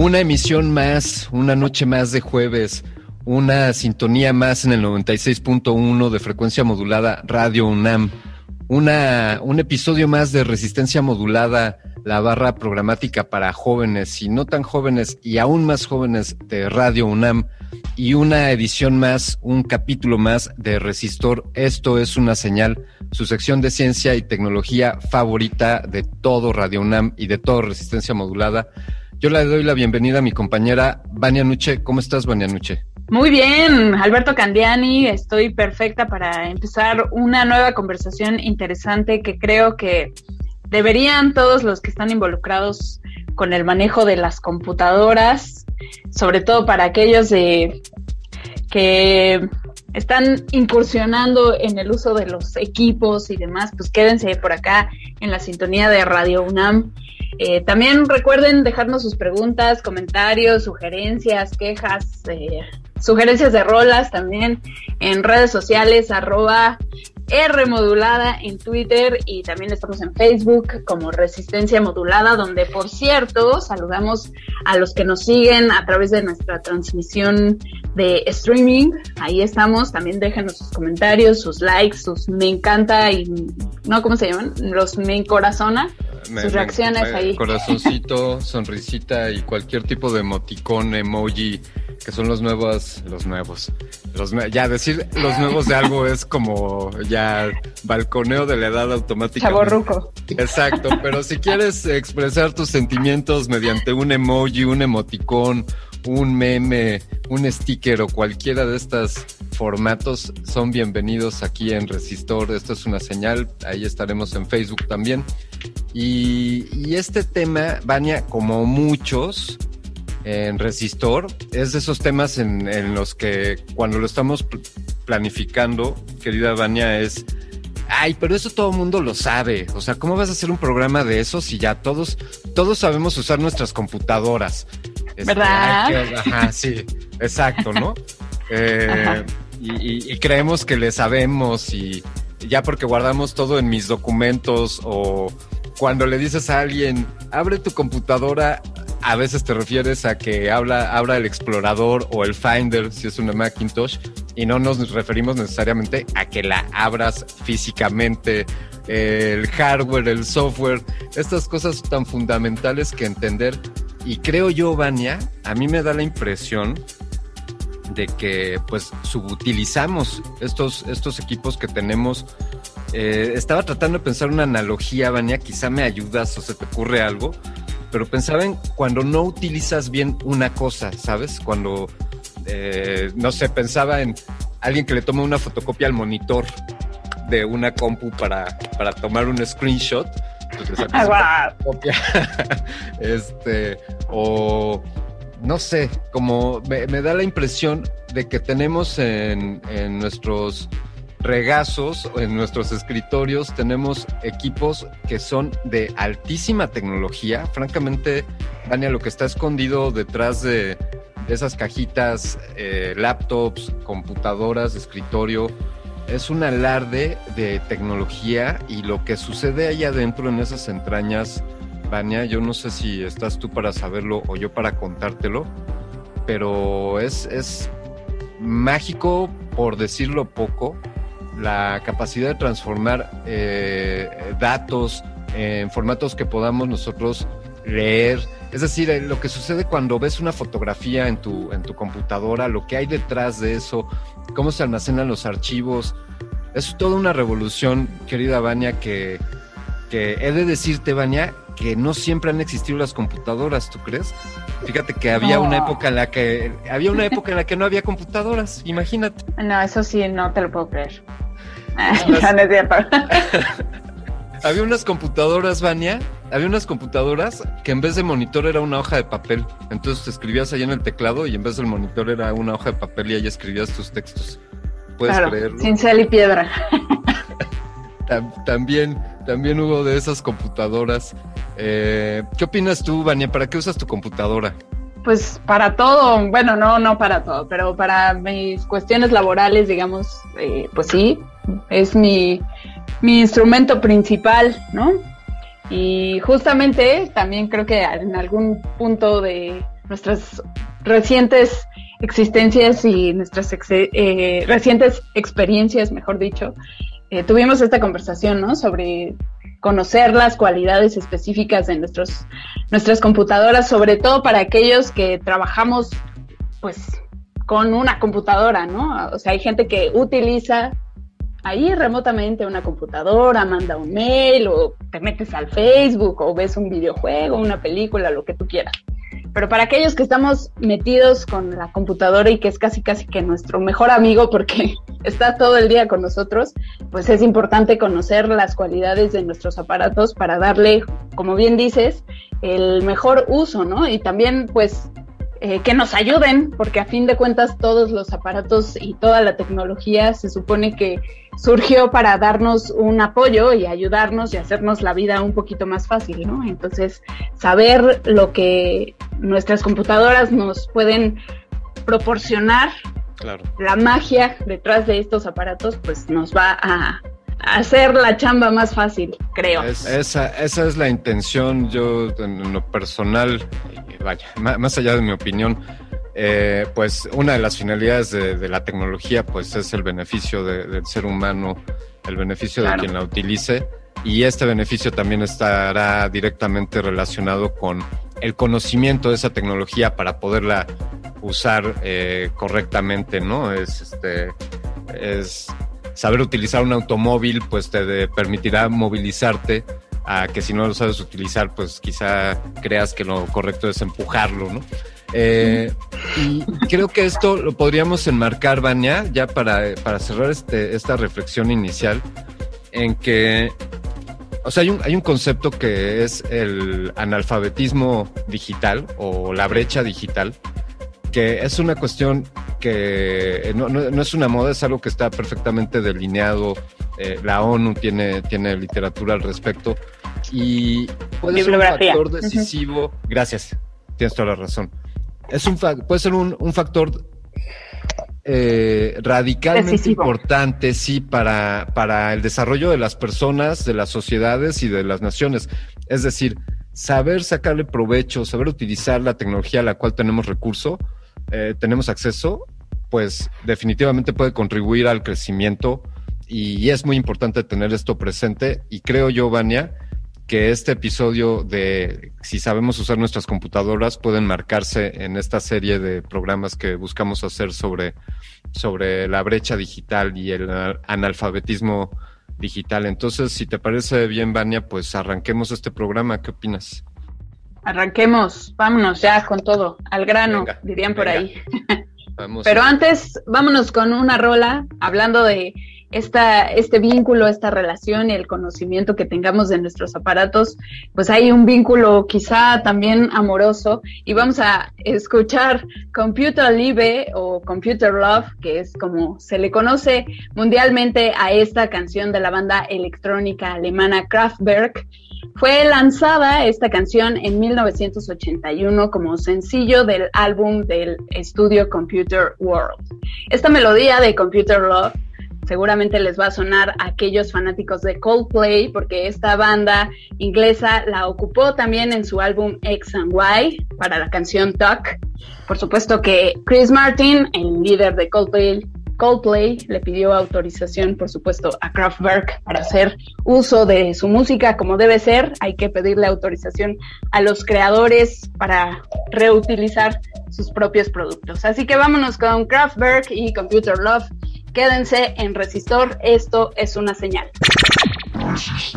Una emisión más, una noche más de jueves, una sintonía más en el 96.1 de frecuencia modulada Radio UNAM, una, un episodio más de resistencia modulada la barra programática para jóvenes y no tan jóvenes y aún más jóvenes de Radio UNAM y una edición más, un capítulo más de Resistor. Esto es una señal, su sección de ciencia y tecnología favorita de todo Radio UNAM y de todo Resistencia Modulada. Yo le doy la bienvenida a mi compañera Vania Nuche. ¿Cómo estás, Vania Nuche? Muy bien, Alberto Candiani, estoy perfecta para empezar una nueva conversación interesante que creo que deberían todos los que están involucrados con el manejo de las computadoras, sobre todo para aquellos de que están incursionando en el uso de los equipos y demás, pues quédense por acá en la sintonía de Radio UNAM. Eh, también recuerden dejarnos sus preguntas, comentarios, sugerencias, quejas, eh, sugerencias de rolas también en redes sociales, arroba R modulada en Twitter y también estamos en Facebook como Resistencia Modulada, donde por cierto saludamos a los que nos siguen a través de nuestra transmisión de streaming. Ahí estamos, también déjenos sus comentarios, sus likes, sus me encanta y no, ¿cómo se llaman? Los me encorazona. sus reacciones ahí. Corazoncito, sonrisita y cualquier tipo de emoticón, emoji que son los nuevos, los nuevos. Los, ya decir los nuevos de algo es como ya balconeo de la edad automática. Chaborruco. Exacto, pero si quieres expresar tus sentimientos mediante un emoji, un emoticón, un meme, un sticker o cualquiera de estos formatos son bienvenidos aquí en Resistor. Esto es una señal, ahí estaremos en Facebook también. Y, y este tema, Vania, como muchos, en Resistor es de esos temas en, los que cuando lo estamos planificando, querida Vania, es, ay, pero eso todo el mundo lo sabe. O sea, ¿cómo vas a hacer un programa de eso si ya todos, todos sabemos usar nuestras computadoras? Este, ¿Verdad? ajá, sí, exacto, ¿no? Eh, y, y creemos que le sabemos y ya porque guardamos todo en mis documentos o cuando le dices a alguien, abre tu computadora, a veces te refieres a que habla, el explorador o el Finder si es una Macintosh y no nos referimos necesariamente a que la abras físicamente, el hardware, el software, estas cosas tan fundamentales que entender. Y creo yo, Vania, a mí me da la impresión de que pues subutilizamos estos, estos equipos que tenemos. Eh, estaba tratando de pensar una analogía, Vania, quizá me ayudas o se te ocurre algo pero pensaba en cuando no utilizas bien una cosa, ¿sabes? Cuando, eh, no sé, pensaba en alguien que le toma una fotocopia al monitor de una compu para, para tomar un screenshot. Pues ah, copia. este, o no sé, como me, da la impresión de que tenemos en, en nuestros regazos, en nuestros escritorios, tenemos equipos que son de altísima tecnología. Francamente, Dania, lo que está escondido detrás de, esas cajitas, eh, laptops, computadoras, escritorio, es un alarde de tecnología y lo que sucede ahí adentro en esas entrañas, Vania, yo no sé si estás tú para saberlo o yo para contártelo, pero es, es mágico, por decirlo poco, la capacidad de transformar eh, datos en formatos que podamos nosotros leer, es decir, eh, lo que sucede cuando ves una fotografía en tu, en tu computadora, lo que hay detrás de eso, cómo se almacenan los archivos. Es toda una revolución, querida Vania, que, que he de decirte, Vania, que no siempre han existido las computadoras, ¿tú crees? Fíjate que había una época en la que había una época en la que no había computadoras, imagínate. No, eso sí, no te lo puedo creer. no es cierto. había unas computadoras, Vania, había unas computadoras que en vez de monitor era una hoja de papel. Entonces te escribías ahí en el teclado y en vez del monitor era una hoja de papel y ahí escribías tus textos. ¿Puedes creerlo? Sin sal y piedra. también, también hubo de esas computadoras. Eh, ¿Qué opinas tú, Vania? ¿Para qué usas tu computadora? Pues para todo, bueno, no, no para todo, pero para mis cuestiones laborales, digamos, eh, pues sí, es mi, mi instrumento principal, ¿no? Y justamente también creo que en algún punto de nuestras recientes existencias y nuestras eh, recientes experiencias, mejor dicho, eh, tuvimos esta conversación, ¿no? Sobre conocer las cualidades específicas de nuestros, nuestras computadoras, sobre todo para aquellos que trabajamos, pues, con una computadora, ¿no? O sea, hay gente que utiliza ahí remotamente una computadora, manda un mail o te metes al Facebook o ves un videojuego, una película, lo que tú quieras. Pero para aquellos que estamos metidos con la computadora y que es casi casi que nuestro mejor amigo porque está todo el día con nosotros, pues es importante conocer las cualidades de nuestros aparatos para darle, como bien dices, el mejor uso, ¿no? Y también pues eh, que nos ayuden, porque a fin de cuentas todos los aparatos y toda la tecnología se supone que surgió para darnos un apoyo y ayudarnos y hacernos la vida un poquito más fácil, ¿no? Entonces, saber lo que nuestras computadoras nos pueden proporcionar, la magia detrás de estos aparatos, pues nos va a hacer la chamba más fácil, creo. esa, esa es la intención, yo en lo personal, vaya, más allá de mi opinión, eh, pues una de las finalidades de, la tecnología pues es el beneficio del ser humano, el beneficio de quien la utilice y este beneficio también estará directamente relacionado con el conocimiento de esa tecnología para poderla usar eh, correctamente, ¿no? Es este es saber utilizar un automóvil, pues te permitirá movilizarte a que si no lo sabes utilizar, pues quizá creas que lo correcto es empujarlo, ¿no? Eh, y creo que esto lo podríamos enmarcar, Vania, ya para, para cerrar este, esta reflexión inicial, en que, o sea, hay un, hay un concepto que es el analfabetismo digital o la brecha digital, que es una cuestión que no, no, es una moda, es algo que está perfectamente delineado. Eh, la ONU tiene, tiene literatura al respecto y puede ser un factor decisivo. Gracias, tienes toda la razón. Es un puede ser un, un factor eh, radicalmente importante, sí, para, para el desarrollo de las personas, de las sociedades y de las naciones. Es decir, saber sacarle provecho, saber utilizar la tecnología a la cual tenemos recurso eh, tenemos acceso, pues definitivamente puede contribuir al crecimiento y es muy importante tener esto presente y creo yo, Vania, que este episodio de si sabemos usar nuestras computadoras pueden marcarse en esta serie de programas que buscamos hacer sobre, sobre la brecha digital y el analfabetismo digital. Entonces, si te parece bien, Vania, pues arranquemos este programa. ¿Qué opinas? Arranquemos, vámonos. Ya con todo, al grano, dirían por ahí. Pero antes, vámonos con una rola, hablando de esta, este vínculo, esta relación y el conocimiento que tengamos de nuestros aparatos, pues hay un vínculo quizá también amoroso y vamos a escuchar Computer Live o Computer Love, que es como se le conoce mundialmente a esta canción de la banda electrónica alemana Kraftwerk. Fue lanzada esta canción en 1981 como sencillo del álbum del estudio Computer World. Esta melodía de Computer Love seguramente les va a sonar a aquellos fanáticos de Coldplay, porque esta banda inglesa la ocupó también en su álbum X and Y para la canción Talk. Por supuesto que Chris Martin, el líder de Coldplay, Coldplay le pidió autorización, por supuesto, a Kraftwerk para hacer uso de su música como debe ser. Hay que pedirle autorización a los creadores para reutilizar sus propios productos. Así que vámonos con Kraftwerk y Computer Love. Quédense en Resistor, esto es una señal. ¿Conoces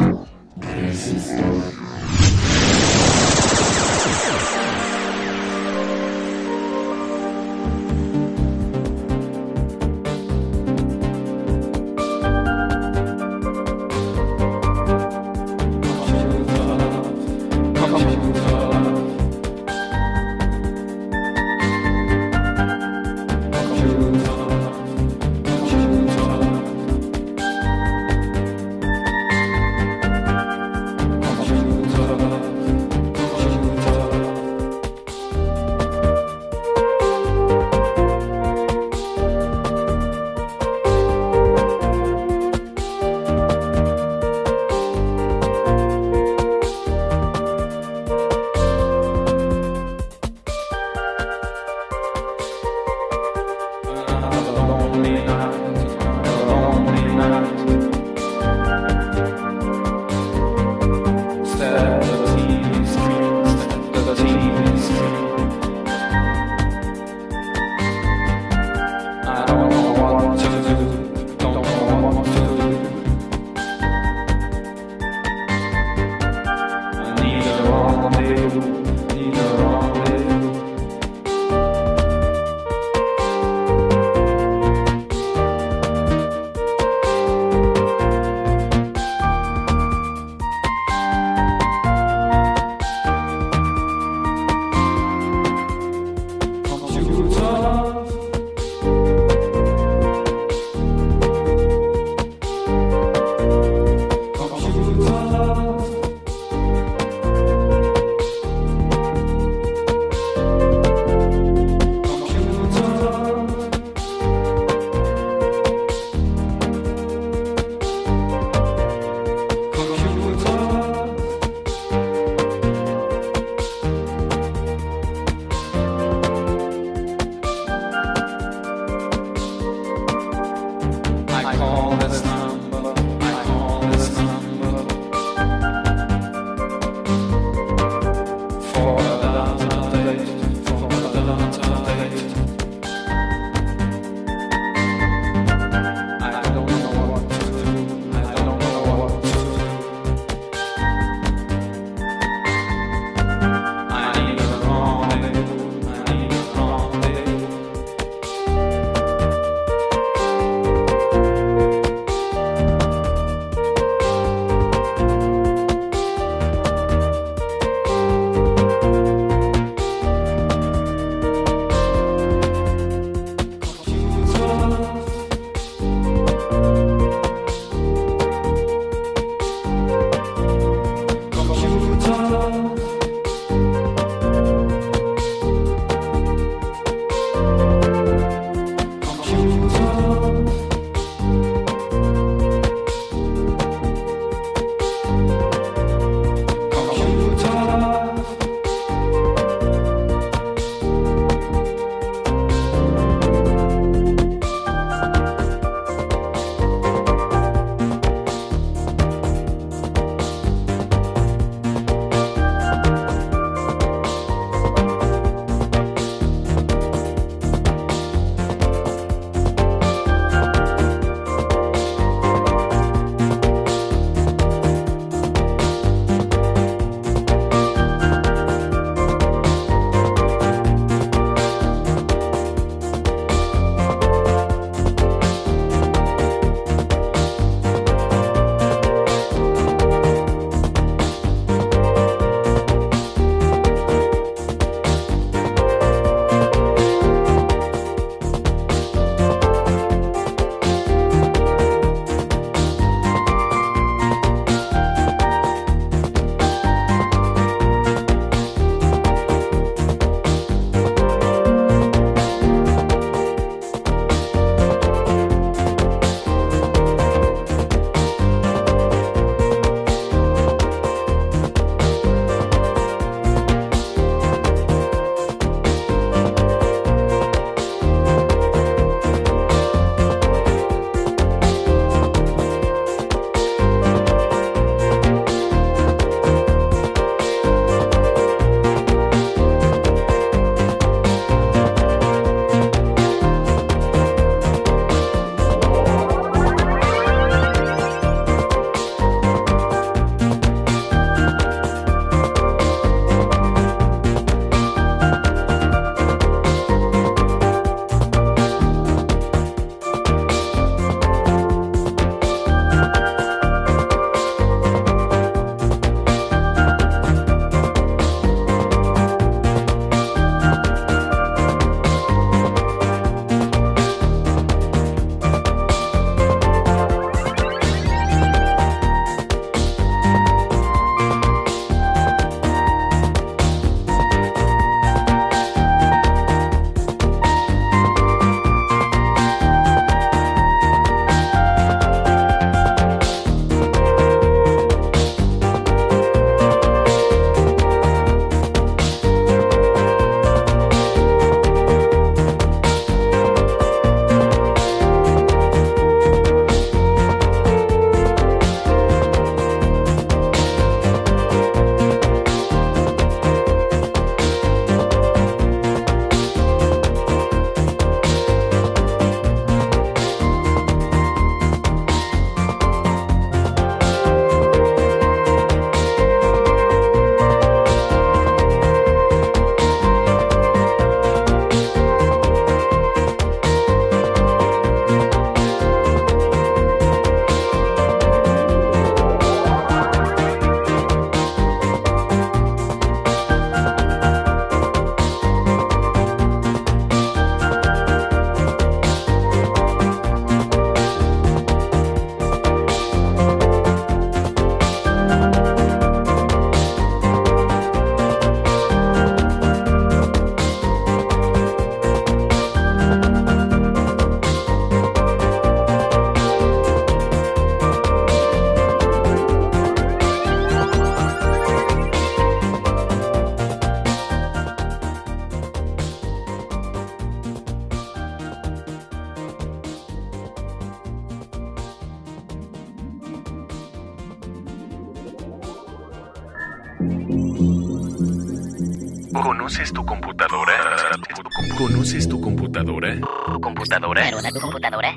¿Computadora? tu computadora?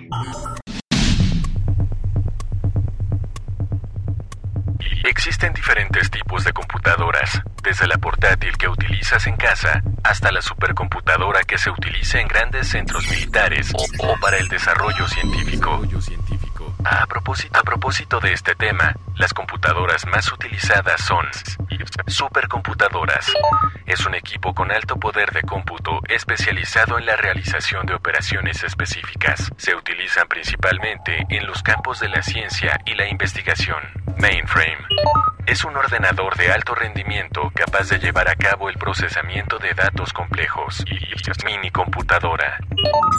Existen diferentes tipos de computadoras, desde la portátil que utilizas en casa hasta la supercomputadora que se utiliza en grandes centros militares o para el desarrollo científico. A propósito, a propósito de este tema, las computadoras más utilizadas son supercomputadoras. Es un equipo con alto poder de cómputo especializado en la realización de operaciones específicas. Se utilizan principalmente en los campos de la ciencia y la investigación. Mainframe. Es un ordenador de alto rendimiento capaz de llevar a cabo el procesamiento de datos complejos. Mini computadora.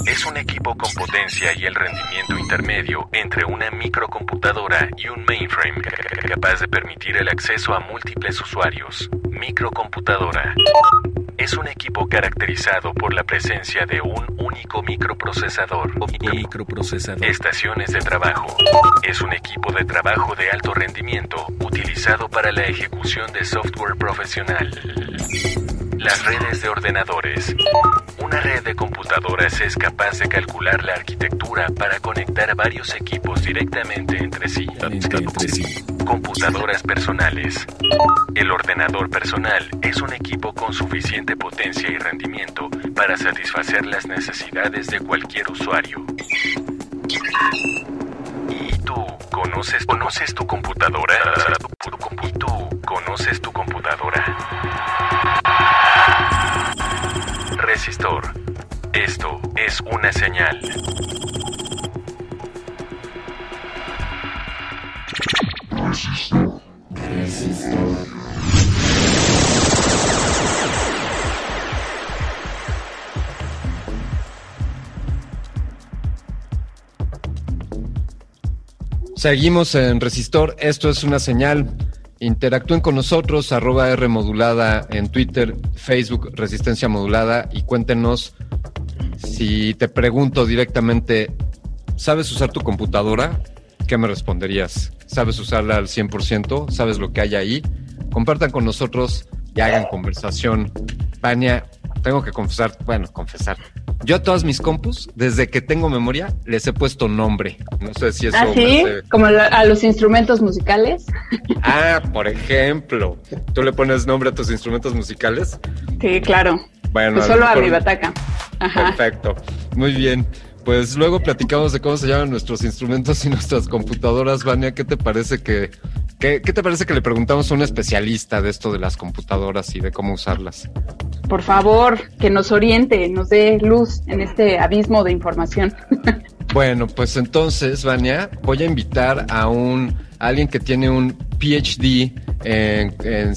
Es un equipo con potencia y el rendimiento intermedio entre una microcomputadora y un mainframe capaz de permitir el acceso a múltiples usuarios. Microcomputadora. Es un equipo caracterizado por la presencia de un único microprocesador. Microprocesador. Estaciones de trabajo. Es un equipo de trabajo de alto rendimiento utilizado para la ejecución de software profesional. Las redes de ordenadores. Una red de computadoras es capaz de calcular la arquitectura para conectar varios equipos directamente entre sí. Computadoras personales. El ordenador personal es un equipo con suficiente potencia y rendimiento para satisfacer las necesidades de cualquier usuario. ¿Y tú conoces, conoces tu computadora? ¿Y tú conoces tu computadora? Resistor. Esto es una señal. Seguimos en Resistor, esto es una señal. Interactúen con nosotros, arroba R en Twitter, Facebook Resistencia Modulada y cuéntenos si te pregunto directamente, ¿sabes usar tu computadora? ¿Qué me responderías? ¿Sabes usarla al 100%? ¿Sabes lo que hay ahí? Compartan con nosotros y hagan conversación. Vania, tengo que confesar, bueno, confesar. Yo a todas mis compus, desde que tengo memoria, les he puesto nombre. No sé si eso... ¿Ah, sí? Como a los instrumentos musicales. Ah, por ejemplo. ¿Tú le pones nombre a tus instrumentos musicales? Sí, claro. Bueno, pues solo a mi bataca. Ajá. Perfecto. Muy bien. Pues luego platicamos de cómo se llaman nuestros instrumentos y nuestras computadoras. Vania, ¿qué te parece que ¿Qué, te parece que le preguntamos a un especialista de esto de las computadoras y de cómo usarlas? Por favor, que nos oriente, nos dé luz en este abismo de información. bueno, pues entonces, Vania, voy a invitar a un alguien que tiene un PhD en,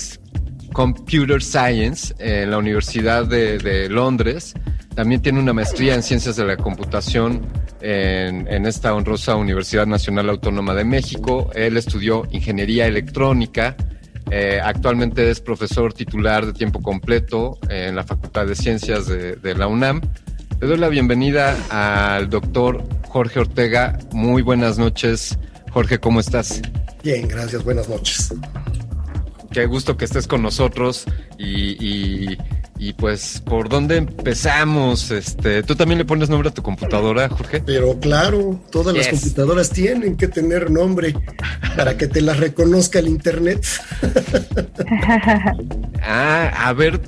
Computer Science en la Universidad de Londres. También tiene una maestría en Ciencias de la Computación en, esta honrosa Universidad Nacional Autónoma de México. Él estudió ingeniería electrónica. Eh, actualmente es profesor titular de tiempo completo en la Facultad de Ciencias de, de la UNAM. Le doy la bienvenida al doctor Jorge Ortega. Muy buenas noches. Jorge, ¿cómo estás? Bien, gracias. Buenas noches. Qué gusto que estés con nosotros y, y, pues, ¿por dónde empezamos? Este, ¿Tú también le pones nombre a tu computadora, Jorge? Pero claro, todas las computadoras tienen que tener nombre para que te las reconozca el Internet. ah, a ver,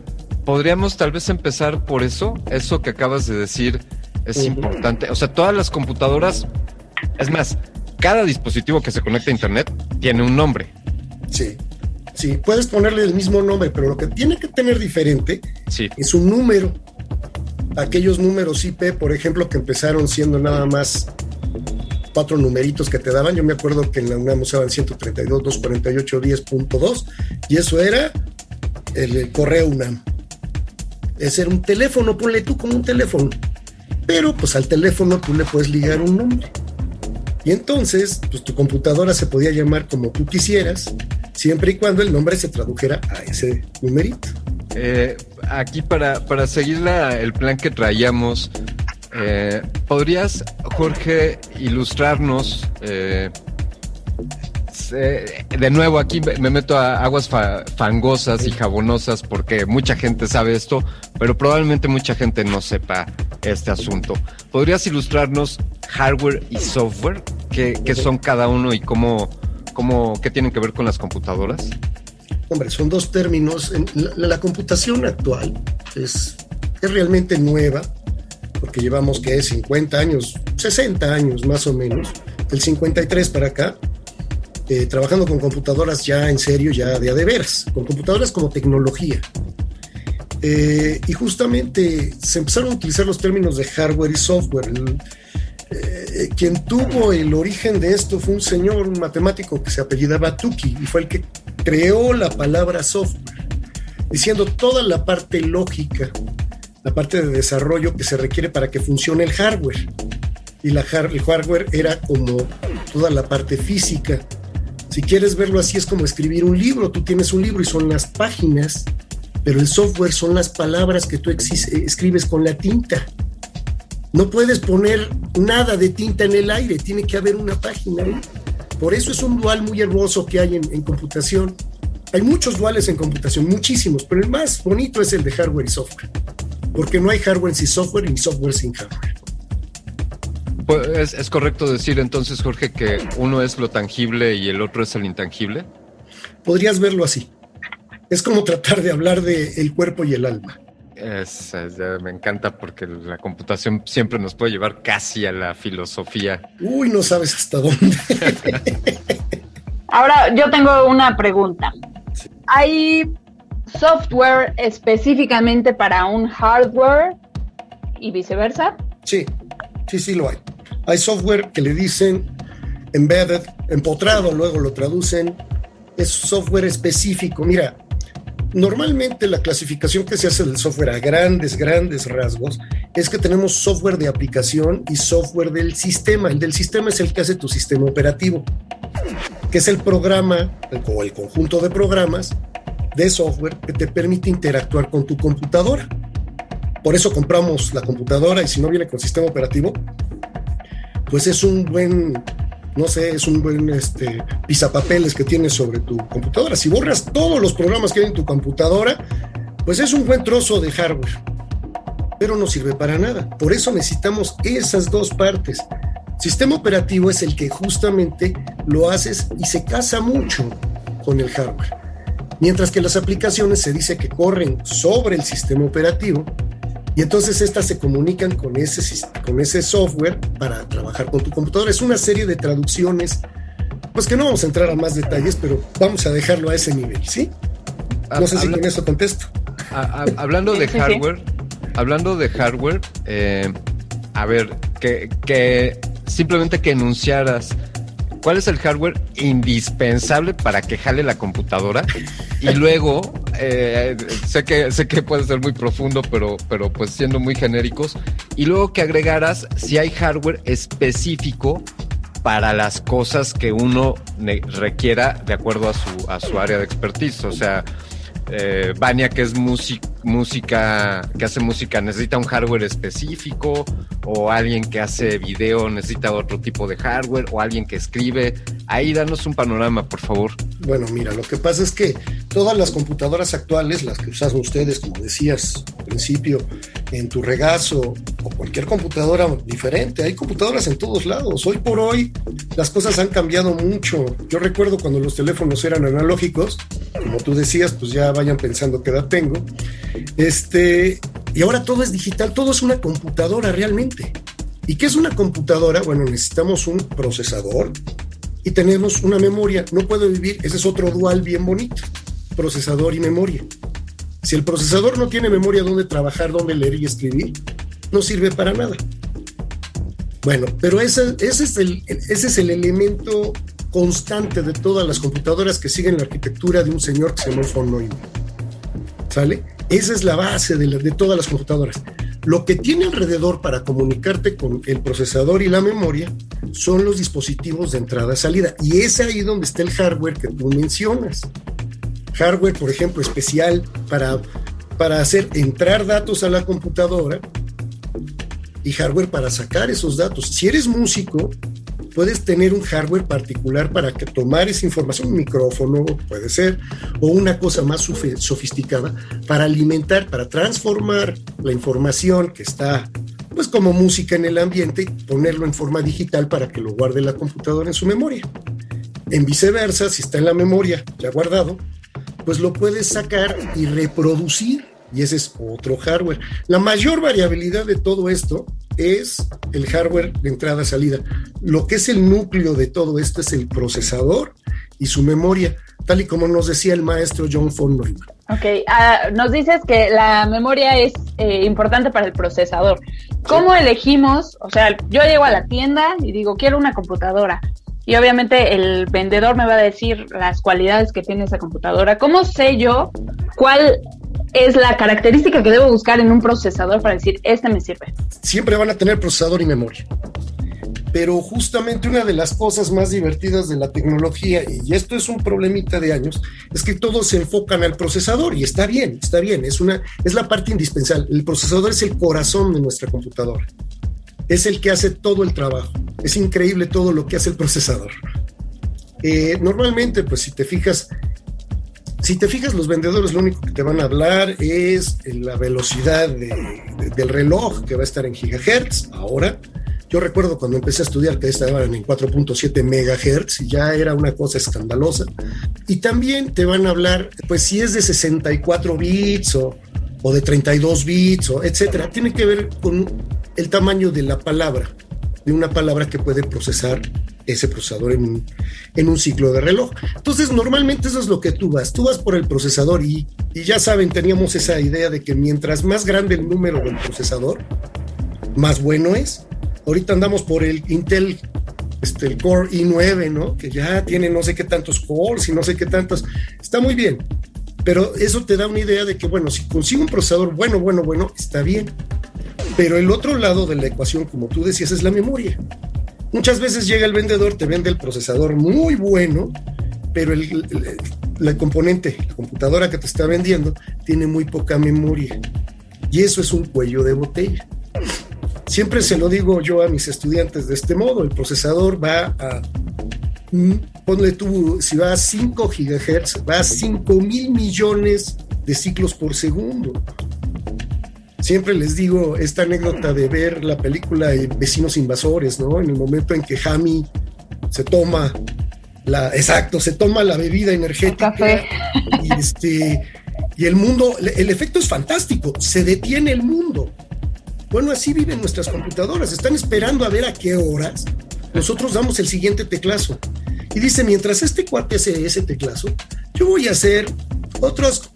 podríamos tal vez empezar por eso. Eso que acabas de decir es importante. O sea, todas las computadoras, es más, cada dispositivo que se conecta a Internet tiene un nombre. Sí. Sí, puedes ponerle el mismo nombre, pero lo que tiene que tener diferente es un número. Aquellos números IP, por ejemplo, que empezaron siendo nada más cuatro numeritos que te daban. Yo me acuerdo que en la UNAM usaban 132, 248, 10.2 y eso era el, correo UNAM. Ese era un teléfono, ponle tú como un teléfono. Pero pues al teléfono tú le puedes ligar un nombre. Y entonces, pues tu computadora se podía llamar como tú quisieras siempre y cuando el nombre se tradujera a ese numerito. Eh, aquí para, para seguir el plan que traíamos, eh, ¿podrías, Jorge, ilustrarnos? Eh, pues eh, de nuevo aquí me meto a aguas fangosas y jabonosas porque mucha gente sabe esto, pero probablemente mucha gente no sepa este asunto. ¿Podrías ilustrarnos hardware y software? ¿Qué, son cada uno y cómo, cómo, qué tienen que ver con las computadoras? Hombre, son dos términos. La, computación actual es, es realmente nueva, porque llevamos que 50 años, 60 años más o menos, del 53 para acá, eh, trabajando con computadoras ya en serio, ya de a de veras, con computadoras como tecnología. Eh, y justamente se empezaron a utilizar los términos de hardware y software. Eh, quien tuvo el origen de esto fue un señor, un matemático que se apellidaba Tukey y fue el que creó la palabra software, diciendo toda la parte lógica, la parte de desarrollo que se requiere para que funcione el hardware. Y la el hardware era como toda la parte física. Si quieres verlo así, es como escribir un libro. Tú tienes un libro y son las páginas, pero el software son las palabras que tú escribes con la tinta. No puedes poner nada de tinta en el aire, tiene que haber una página. Por eso es un dual muy hermoso que hay en, computación. Hay muchos duales en computación, muchísimos, pero el más bonito es el de hardware y software, porque no hay hardware sin software ni software sin hardware. Pues, ¿Es, correcto decir entonces, Jorge, que uno es lo tangible y el otro es el intangible? Podrías verlo así. Es como tratar de hablar de el cuerpo y el alma. me encanta porque la computación siempre nos puede llevar casi a la filosofía. Uy, no sabes hasta dónde. Ahora yo tengo una pregunta. ¿Hay software específicamente para un hardware y viceversa? Sí, sí, sí lo hay. Hay software que le dicen embedded, empotrado, luego lo traducen. Es software específico. Mira, Normalmente la clasificación que se hace del software a grandes, grandes rasgos es que tenemos software de aplicación y software del sistema. El del sistema es el que hace tu sistema operativo, que es el programa o el conjunto de programas de software que te permite interactuar con tu computadora. Por eso compramos la computadora y si no viene con sistema operativo, pues es un buen no sé, es un buen este, pisapapeles que tienes sobre tu computadora. Si borras todos los programas que hay en tu computadora, pues es un buen trozo de hardware, pero no sirve para nada. Por eso necesitamos esas dos partes. Sistema operativo es el que justamente lo haces y se casa mucho con el hardware. Mientras que las aplicaciones se dice que corren sobre el sistema operativo y entonces estas se comunican con ese, con ese software para trabajar con tu computadora. Es una serie de traducciones, pues que no vamos a entrar a más detalles, pero vamos a dejarlo a ese nivel, ¿sí? No sé si con eso contesto. hablando de hardware, hablando de hardware, eh, a ver, que, que simplemente que enunciaras cuál es el hardware indispensable para que jale la computadora y luego eh, sé que sé que puede ser muy profundo pero pero pues siendo muy genéricos. Y luego que agregaras si hay hardware específico para las cosas que uno requiera de acuerdo a su a su área de expertise. O sea eh, Vania, que es música, que hace música, necesita un hardware específico, o alguien que hace video necesita otro tipo de hardware, o alguien que escribe. Ahí danos un panorama, por favor. Bueno, mira, lo que pasa es que todas las computadoras actuales, las que usan ustedes, como decías al principio, en tu regazo o cualquier computadora diferente, hay computadoras en todos lados. Hoy por hoy las cosas han cambiado mucho. Yo recuerdo cuando los teléfonos eran analógicos, como tú decías, pues ya vayan pensando qué edad tengo. Este, y ahora todo es digital, todo es una computadora realmente. ¿Y qué es una computadora? Bueno, necesitamos un procesador y tenemos una memoria. No puedo vivir, ese es otro dual bien bonito, procesador y memoria. Si el procesador no tiene memoria donde trabajar, donde leer y escribir, no sirve para nada. Bueno, pero ese, es, el, elemento constante de todas las computadoras que siguen la arquitectura de un señor que se llama von. ¿Sale? Esa es la base de, todas las computadoras. Lo que tiene alrededor para comunicarte con el procesador y la memoria son los dispositivos de entrada-salida. Y es ahí donde está el hardware que tú mencionas. Hardware, por ejemplo, especial para, para hacer entrar datos a la computadora y hardware para sacar esos datos. Si eres músico, puedes tener un hardware particular para que tomar esa información, un micrófono puede ser, o una cosa más sofisticada, para alimentar, para transformar la información que está pues como música en el ambiente ponerlo en forma digital para que lo guarde la computadora en su memoria. En viceversa, si está en la memoria ya guardado, pues lo puedes sacar y reproducir y ese es otro hardware. La mayor variabilidad de todo esto es el hardware de entrada-salida. Lo que es el núcleo de todo esto es el procesador y su memoria, tal y como nos decía el maestro John von Neumann. Ok, ah, nos dices que la memoria es eh, importante para el procesador. ¿Cómo elegimos? O sea, yo llego a la tienda y digo, quiero una computadora. Y obviamente el vendedor me va a decir las cualidades que tiene esa computadora. ¿Cómo sé yo cuál es la característica que debo buscar en un procesador para decir, este me sirve? Siempre van a tener procesador y memoria. Pero justamente una de las cosas más divertidas de la tecnología, y esto es un problemita de años, es que todos se enfocan al procesador y está bien, está bien, es, una, es la parte indispensable. El procesador es el corazón de nuestra computadora. Es el que hace todo el trabajo. Es increíble todo lo que hace el procesador. Eh, normalmente, pues si te fijas, si te fijas, los vendedores lo único que te van a hablar es la velocidad del reloj que va a estar en gigahertz ahora. Yo recuerdo cuando empecé a estudiar que estaban en 4.7 megahertz y ya era una cosa escandalosa. Y también te van a hablar, pues si es de 64 bits o, o de 32 bits o etcétera. Tiene que ver con el tamaño de la palabra, de una palabra que puede procesar ese procesador en un, en un ciclo de reloj. Entonces, normalmente eso es lo que tú vas. Tú vas por el procesador y, y ya saben, teníamos esa idea de que mientras más grande el número del procesador, más bueno es. Ahorita andamos por el Intel, este, el Core i9, ¿no? Que ya tiene no sé qué tantos cores y no sé qué tantos. Está muy bien. Pero eso te da una idea de que, bueno, si consigo un procesador bueno, bueno, bueno, está bien. Pero el otro lado de la ecuación, como tú decías, es la memoria. Muchas veces llega el vendedor, te vende el procesador muy bueno, pero el, la componente, la computadora que te está vendiendo, tiene muy poca memoria. Y eso es un cuello de botella. Siempre se lo digo yo a mis estudiantes de este modo, el procesador va a, mm, ponle tú, si va a 5 gigahertz, va a 5 mil millones de ciclos por segundo. Siempre les digo esta anécdota de ver la película Vecinos Invasores, ¿no? En el momento en que Jamie se toma la, exacto, se toma la bebida energética. Y, este, y el mundo, el efecto es fantástico, se detiene el mundo. Bueno, así viven nuestras computadoras, están esperando a ver a qué horas nosotros damos el siguiente teclazo. Y dice, mientras este cuate hace ese teclazo, yo voy a hacer otros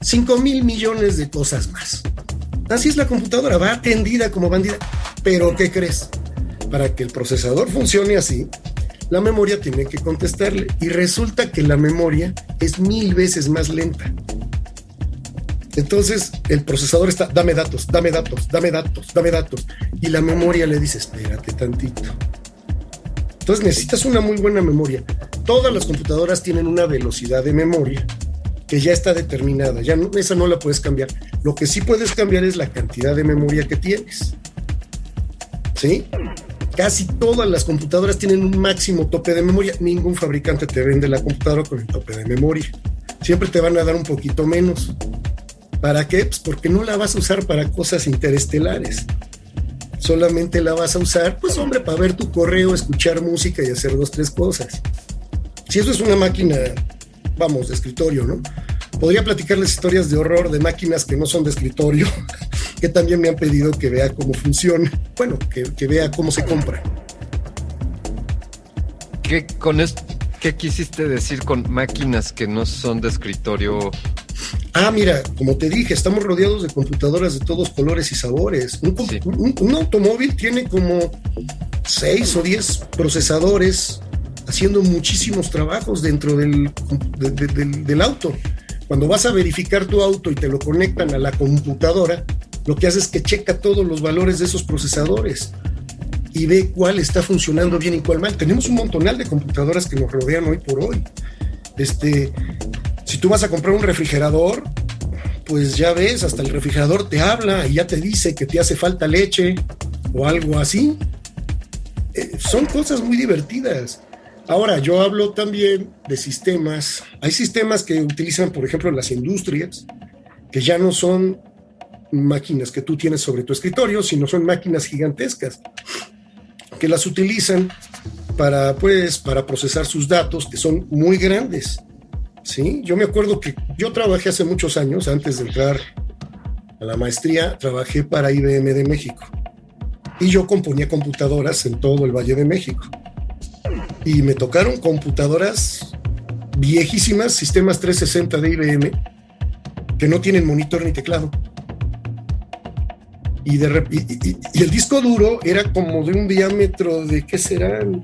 5 mil millones de cosas más. Así es la computadora, va atendida como bandida. Pero ¿qué crees? Para que el procesador funcione así, la memoria tiene que contestarle. Y resulta que la memoria es mil veces más lenta. Entonces el procesador está, dame datos, dame datos, dame datos, dame datos. Y la memoria le dice, espérate tantito. Entonces necesitas una muy buena memoria. Todas las computadoras tienen una velocidad de memoria que ya está determinada, ya no, esa no la puedes cambiar. Lo que sí puedes cambiar es la cantidad de memoria que tienes. ¿Sí? Casi todas las computadoras tienen un máximo tope de memoria. Ningún fabricante te vende la computadora con el tope de memoria. Siempre te van a dar un poquito menos. ¿Para qué? Pues porque no la vas a usar para cosas interestelares. Solamente la vas a usar, pues hombre, para ver tu correo, escuchar música y hacer dos, tres cosas. Si eso es una máquina vamos, de escritorio, ¿no? Podría platicarles historias de horror de máquinas que no son de escritorio, que también me han pedido que vea cómo funciona, bueno, que, vea cómo se compra. ¿Qué, con esto, ¿Qué quisiste decir con máquinas que no son de escritorio? Ah, mira, como te dije, estamos rodeados de computadoras de todos colores y sabores. Un, automóvil tiene como seis o diez procesadores haciendo muchísimos trabajos dentro del, del, auto. Cuando vas a verificar tu auto y te lo conectan a la computadora, lo que hace es que checa todos los valores de esos procesadores y ve cuál está funcionando bien y cuál mal. Tenemos un montonal de computadoras que nos rodean hoy por hoy. Este, si tú vas a comprar un refrigerador, pues ya ves, hasta el refrigerador te habla y ya te dice que te hace falta leche o algo así. Eh, son cosas muy divertidas. Ahora, yo hablo también de sistemas. Hay sistemas que utilizan, por ejemplo, las industrias, que ya no son máquinas que tú tienes sobre tu escritorio, sino son máquinas gigantescas que las utilizan para, pues, para procesar sus datos, que son muy grandes. ¿sí? Yo me acuerdo que yo trabajé hace muchos años, antes de entrar a la maestría, trabajé para IBM de México. Y yo componía computadoras en todo el Valle de México. Y me tocaron computadoras viejísimas, sistemas 360 de IBM, que no tienen monitor ni teclado. Y, de, y, el disco duro era como de un diámetro de, ¿qué serán?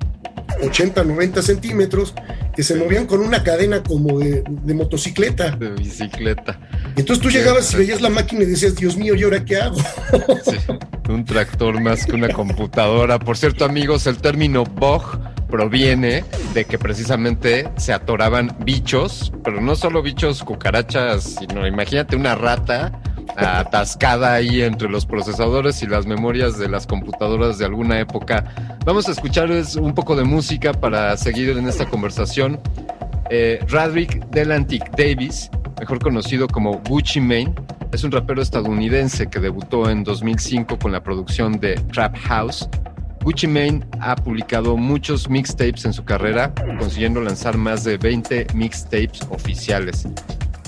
80, 90 centímetros, que se movían con una cadena como de, motocicleta. De bicicleta. entonces tú llegabas y veías la máquina y decías, Dios mío, ¿y ahora qué hago? Sí, un tractor más que una computadora. Por cierto, amigos, el término bug proviene de que precisamente se atoraban bichos, pero no solo bichos cucarachas, sino imagínate una rata atascada ahí entre los procesadores y las memorias de las computadoras de alguna época. Vamos a escuchar un poco de música para seguir en esta conversación. Eh, Radrick Delantic Davis, mejor conocido como Gucci Mane, es un rapero estadounidense que debutó en 2005 con la producción de Trap House. Gucci Mane ha publicado muchos mixtapes en su carrera, consiguiendo lanzar más de 20 mixtapes oficiales.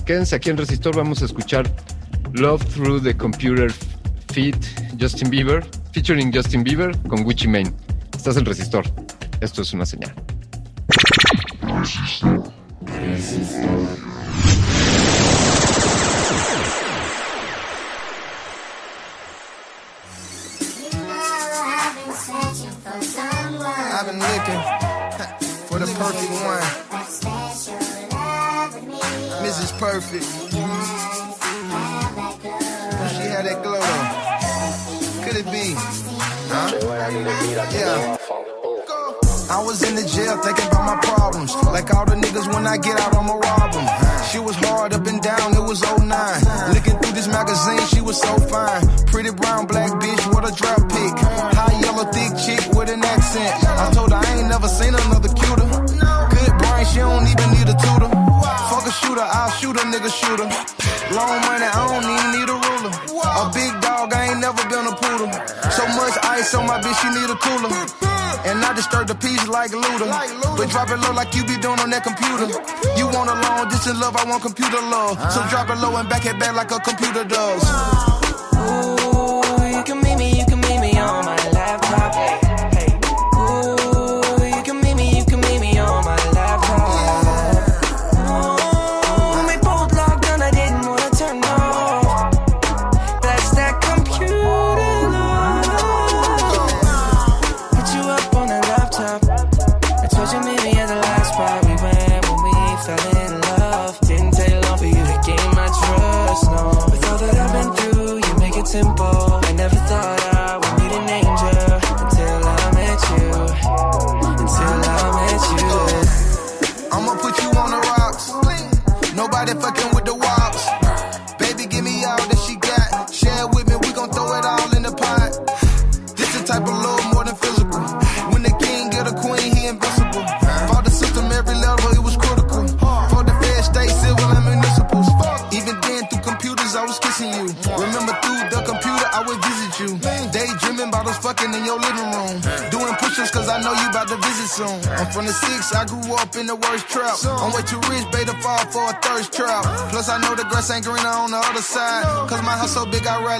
Quédense aquí en Resistor, vamos a escuchar Love Through the Computer Feed Justin Bieber, featuring Justin Bieber con Gucci Mane. Estás en Resistor. Esto es una señal. I've been looking for the perfect one. Mrs. Perfect. Yeah. I was in the jail thinking about my problems. Like all the niggas when I get out, I'ma rob them. She was hard up and down, it was 09. Looking through this magazine, she was so fine. Pretty brown, black bitch, what a drop pick. High yellow, thick chick with an accent. I told her I ain't never seen another cuter. Good brain, she don't even need a tutor. Fuck a shooter, I'll shoot a nigga shooter. Long money, I don't even need a ruler. A big dog, I ain't never been a poodle. So much ice on my bitch, she need a cooler. And I disturb the peace like Luda. But drop it low like you be doing on that computer. You want a long distance love, I want computer love. So drop it low and back it back like a computer does. Ooh, you can meet me, you can meet me on my laptop.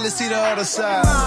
see the other side.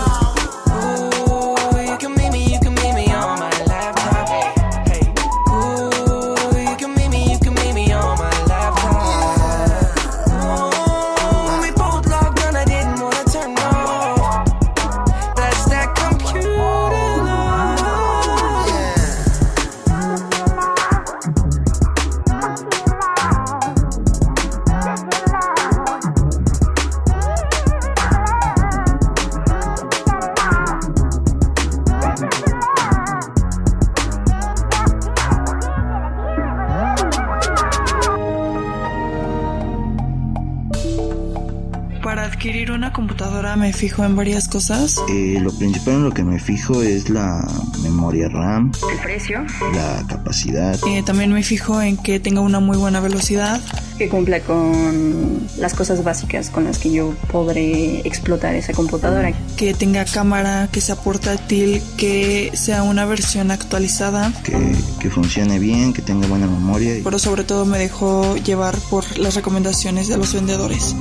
Fijo en varias cosas. Eh, lo principal en lo que me fijo es la memoria RAM, el precio, la capacidad. Eh, también me fijo en que tenga una muy buena velocidad. Que cumpla con las cosas básicas con las que yo podré explotar esa computadora. Que tenga cámara, que sea portátil, que sea una versión actualizada. Que, que funcione bien, que tenga buena memoria. Pero sobre todo me dejo llevar por las recomendaciones de los vendedores.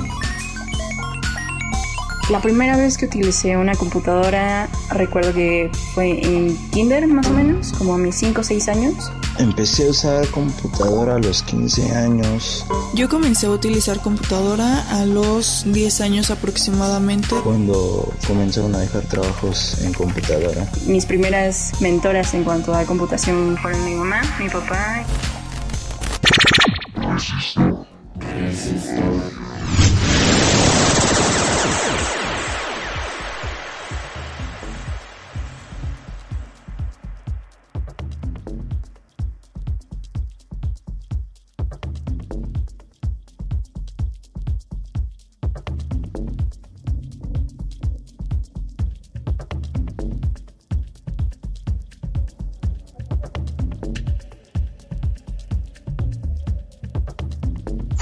La primera vez que utilicé una computadora, recuerdo que fue en kinder más o menos, como a mis 5 o 6 años. Empecé a usar computadora a los 15 años. Yo comencé a utilizar computadora a los 10 años aproximadamente. Cuando comenzaron a dejar trabajos en computadora. Mis primeras mentoras en cuanto a computación fueron mi mamá, mi papá.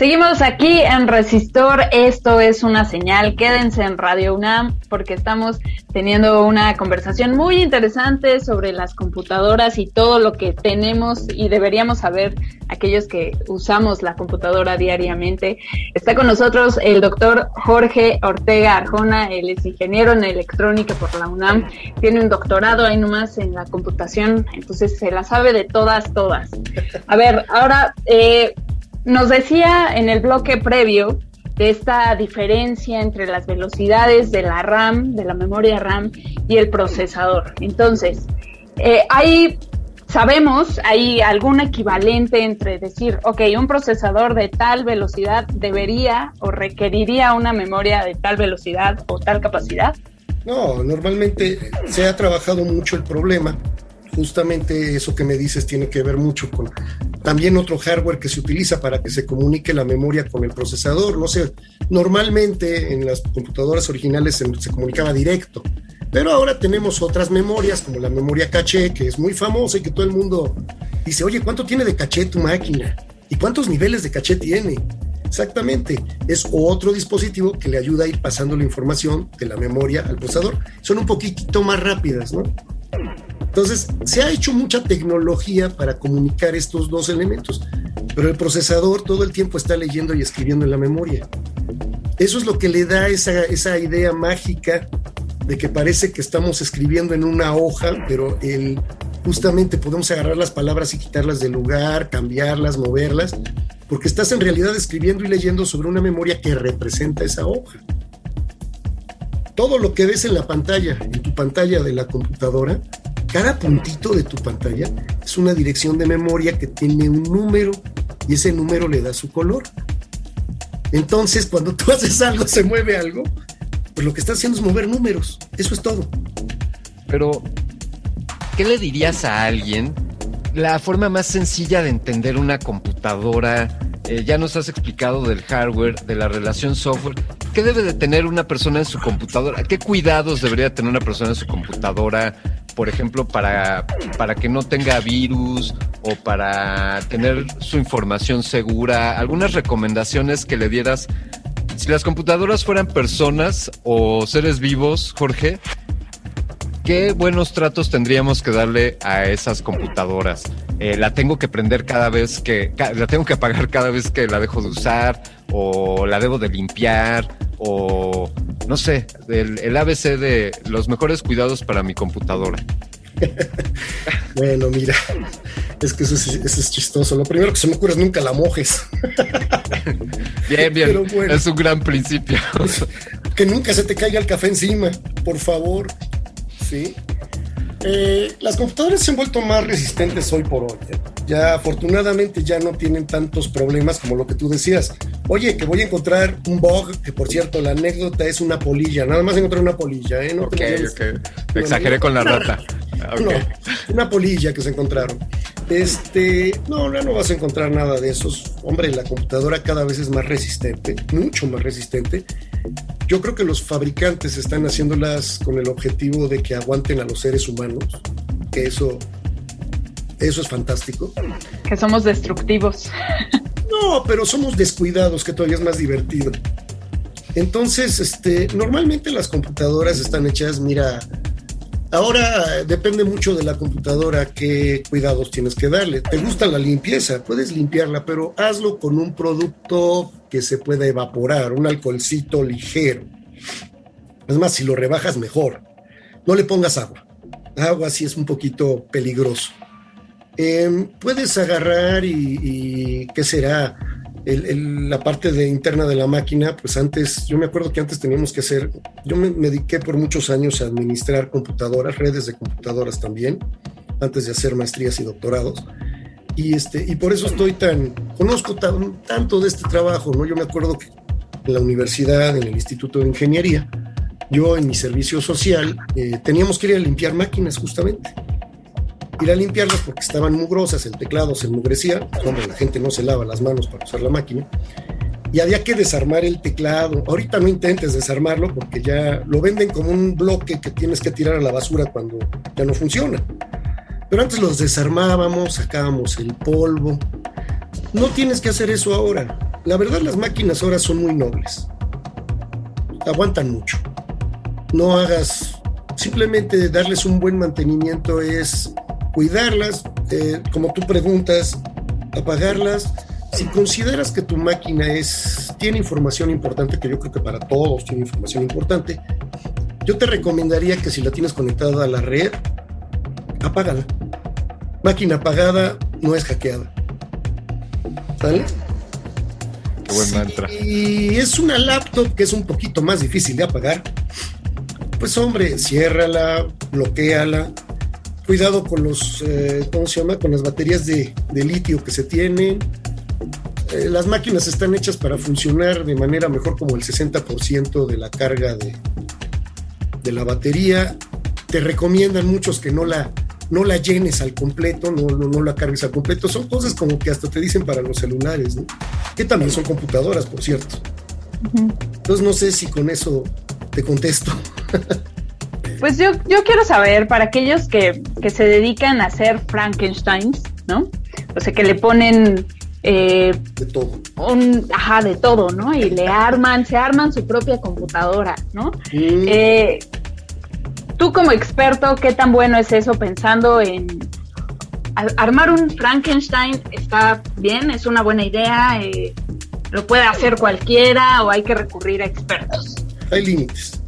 Seguimos aquí en Resistor, esto es una señal, quédense en Radio UNAM porque estamos teniendo una conversación muy interesante sobre las computadoras y todo lo que tenemos y deberíamos saber aquellos que usamos la computadora diariamente. Está con nosotros el doctor Jorge Ortega Arjona, él es ingeniero en electrónica por la UNAM, tiene un doctorado ahí nomás en la computación, entonces se la sabe de todas, todas. A ver, ahora... Eh, nos decía en el bloque previo de esta diferencia entre las velocidades de la RAM, de la memoria RAM y el procesador. Entonces, eh, hay, sabemos, hay algún equivalente entre decir, ok, un procesador de tal velocidad debería o requeriría una memoria de tal velocidad o tal capacidad. No, normalmente se ha trabajado mucho el problema justamente eso que me dices tiene que ver mucho con también otro hardware que se utiliza para que se comunique la memoria con el procesador. No sé, normalmente en las computadoras originales se, comunicaba directo, pero ahora tenemos otras memorias como la memoria caché, que es muy famosa y que todo el mundo dice, oye, ¿cuánto tiene de caché tu máquina? ¿Y cuántos niveles de caché tiene? Exactamente, es otro dispositivo que le ayuda a ir pasando la información de la memoria al procesador. Son un poquito más rápidas, ¿no? Entonces, se ha hecho mucha tecnología para comunicar estos dos elementos, pero el procesador todo el tiempo está leyendo y escribiendo en la memoria. Eso es lo que le da esa, idea mágica de que parece que estamos escribiendo en una hoja, pero el, justamente podemos agarrar las palabras y quitarlas del lugar, cambiarlas, moverlas, porque estás en realidad escribiendo y leyendo sobre una memoria que representa esa hoja. Todo lo que ves en la pantalla, en tu pantalla de la computadora, cada puntito de tu pantalla es una dirección de memoria que tiene un número y ese número le da su color. Entonces, cuando tú haces algo, se mueve algo, pues lo que estás haciendo es mover números. Eso es todo. Pero, ¿qué le dirías a alguien? La forma más sencilla de entender una computadora, eh, ya nos has explicado del hardware, de la relación software. ¿Qué debe de tener una persona en su computadora? ¿Qué cuidados debería tener una persona en su computadora? Por ejemplo, para, para que no tenga virus o para tener su información segura? ¿Algunas recomendaciones que le dieras? Si las computadoras fueran personas o seres vivos, Jorge, ¿qué buenos tratos tendríamos que darle a esas computadoras? Eh, ¿La tengo que prender cada vez que, la tengo que apagar cada vez que la dejo de usar? ¿O la debo de limpiar? ¿O no sé, el, ABC de los mejores cuidados para mi computadora. bueno, mira, es que eso es, chistoso. Lo primero que se me ocurre es nunca la mojes. bien, bien. es un gran principio. que nunca se te caiga el café encima, por favor. Sí. Eh, las computadoras se han vuelto más resistentes hoy por hoy. ¿eh? Ya afortunadamente ya no tienen tantos problemas como lo que tú decías. Oye, que voy a encontrar un bug, que por cierto la anécdota es una polilla, nada más encontré una polilla. ¿eh? No ok, Exageré con la rata. No, una polilla que se encontraron. Este, no, no, no vas a encontrar nada de esos. Hombre, la computadora cada vez es más resistente, mucho más resistente Yo creo que los fabricantes están haciéndolas con el objetivo de que aguanten a los seres humanos, que eso, eso es fantástico. Que somos destructivos. No, pero somos descuidados, que todavía es más divertido. Entonces, este, normalmente las computadoras están hechas, mira, ahora depende mucho de la computadora qué cuidados tienes que darle. ¿Te gusta la limpieza? Puedes limpiarla, pero hazlo con un producto que se pueda evaporar, un alcoholcito ligero. Es más, si lo rebajas mejor. No le pongas agua. Agua sí es un poquito peligroso. Em, puedes agarrar y, ¿qué será? La parte de interna de la máquina, pues antes, yo me acuerdo que antes teníamos que hacer, yo me, dediqué por muchos años a administrar computadoras, redes de computadoras también, antes de hacer maestrías y doctorados. Y, este, y por eso estoy tan, conozco tanto de este trabajo, ¿no? Yo me acuerdo que en la universidad, en el Instituto de Ingeniería, yo en mi servicio social eh, teníamos que ir a limpiar máquinas justamente ir a limpiarlas porque estaban mugrosas, el teclado se mugrecía, hombre, la gente no se lava las manos para usar la máquina, y había que desarmar el teclado. Ahorita no intentes desarmarlo porque ya lo venden como un bloque que tienes que tirar a la basura cuando ya no funciona. Pero antes los desarmábamos, sacábamos el polvo. No tienes que hacer eso ahora. La verdad las máquinas ahora son muy nobles. Aguantan mucho. No hagas, simplemente darles un buen mantenimiento es cuidarlas, eh, como tú preguntas, apagarlas. Si consideras que tu máquina es, tiene información importante, que yo creo que para todos tiene información importante, yo te recomendaría que si la tienes conectada a la red, apágala. Máquina apagada no es hackeada. ¿Sale? Qué buen mantra. Y es una laptop que es un poquito más difícil de apagar. Pues hombre, ciérrala, bloqueala, cuidado con los, eh, ¿cómo se llama? Con las baterías de, litio que se tienen. Eh, las máquinas están hechas para funcionar de manera mejor como el 60% de la carga de, de la batería. Te recomiendan muchos que no la, no la llenes al completo, no, no, la cargues al completo. Son cosas como que hasta te dicen para los celulares, que también son computadoras, por cierto. Entonces no sé si con eso te contesto. Pues yo, yo quiero saber, para aquellos que, se dedican a hacer Frankensteins, ¿no? O sea, que le ponen eh, de todo. Un, ajá, de todo, ¿no? Y le arman, se arman su propia computadora, ¿no? Eh, tú como experto, ¿qué tan bueno es eso pensando en armar un Frankenstein? ¿Está bien? ¿Es una buena idea? Eh, ¿Lo puede hacer cualquiera o hay que recurrir a expertos? Hay límites.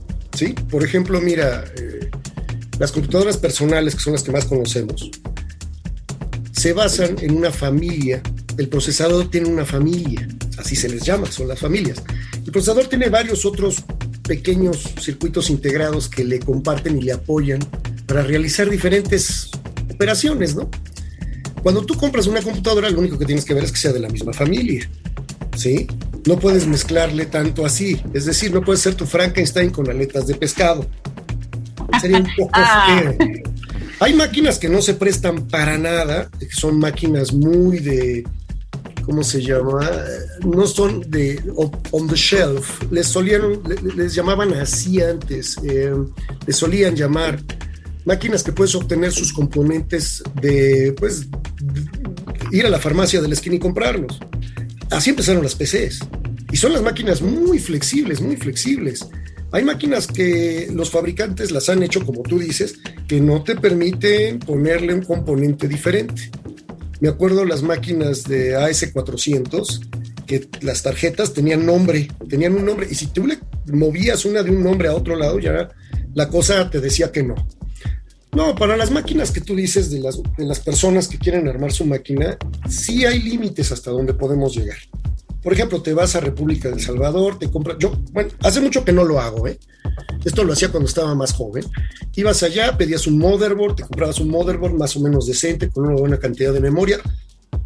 Por ejemplo, mira, eh, las computadoras personales, que son las que más conocemos, se basan en una familia. El procesador tiene una familia, así se les llama, son las familias. El procesador tiene varios otros pequeños circuitos integrados que le comparten y le apoyan para realizar diferentes operaciones, ¿no? Cuando tú compras una computadora, lo único que tienes que ver es que sea de la misma familia, ¿sí? No puedes mezclarle tanto así. Es decir, no puedes ser tu Frankenstein con aletas de pescado. Sería un poco ah. Hay máquinas que no se prestan para nada, que son máquinas muy de, ¿cómo se llama? No son de on the shelf. Les solían, les, llamaban así antes. Eh, les solían llamar máquinas que puedes obtener sus componentes de, pues, ir a la farmacia de la esquina y comprarlos. Así empezaron las PCs. Y son las máquinas muy flexibles, muy flexibles. Hay máquinas que los fabricantes las han hecho, como tú dices, que no te permiten ponerle un componente diferente. Me acuerdo las máquinas de AS400, que las tarjetas tenían nombre, tenían un nombre, y si tú le movías una de un nombre a otro lado, ya la cosa te decía que no. No, para las máquinas que tú dices de las, de las personas que quieren armar su máquina, sí hay límites hasta donde podemos llegar. Por ejemplo, te vas a República del Salvador, te compras. Yo, bueno, hace mucho que no lo hago, ¿eh? Esto lo hacía cuando estaba más joven. Ibas allá, pedías un motherboard, te comprabas un motherboard más o menos decente, con una buena cantidad de memoria.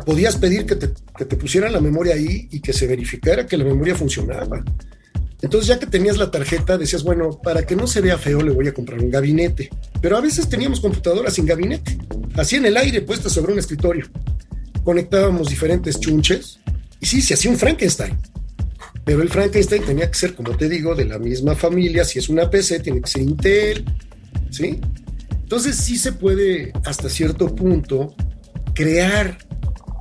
Podías pedir que te, que te pusieran la memoria ahí y que se verificara que la memoria funcionaba. Entonces, ya que tenías la tarjeta, decías, bueno, para que no se vea feo, le voy a comprar un gabinete. Pero a veces teníamos computadoras sin gabinete, así en el aire, puestas sobre un escritorio. Conectábamos diferentes chunches y sí, se hacía un Frankenstein. Pero el Frankenstein tenía que ser, como te digo, de la misma familia. Si es una PC, tiene que ser Intel, ¿sí? Entonces sí se puede, hasta cierto punto, crear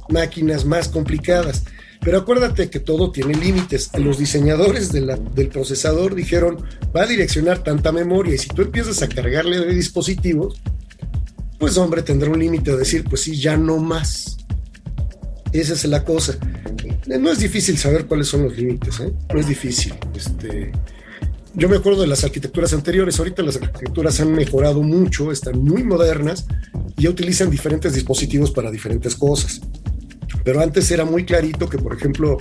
máquinas más complicadas. Pero acuérdate que todo tiene límites. Los diseñadores del procesador dijeron, va a direccionar tanta memoria y si tú empiezas a cargarle de dispositivos, pues hombre, tendrá un límite de decir, pues sí, ya no más. Esa es la cosa. No es difícil saber cuáles son los límites, ¿eh? no es difícil. Este, yo me acuerdo de las arquitecturas anteriores, ahorita las arquitecturas han mejorado mucho, están muy modernas y utilizan diferentes dispositivos para diferentes cosas. Pero antes era muy clarito que, por ejemplo,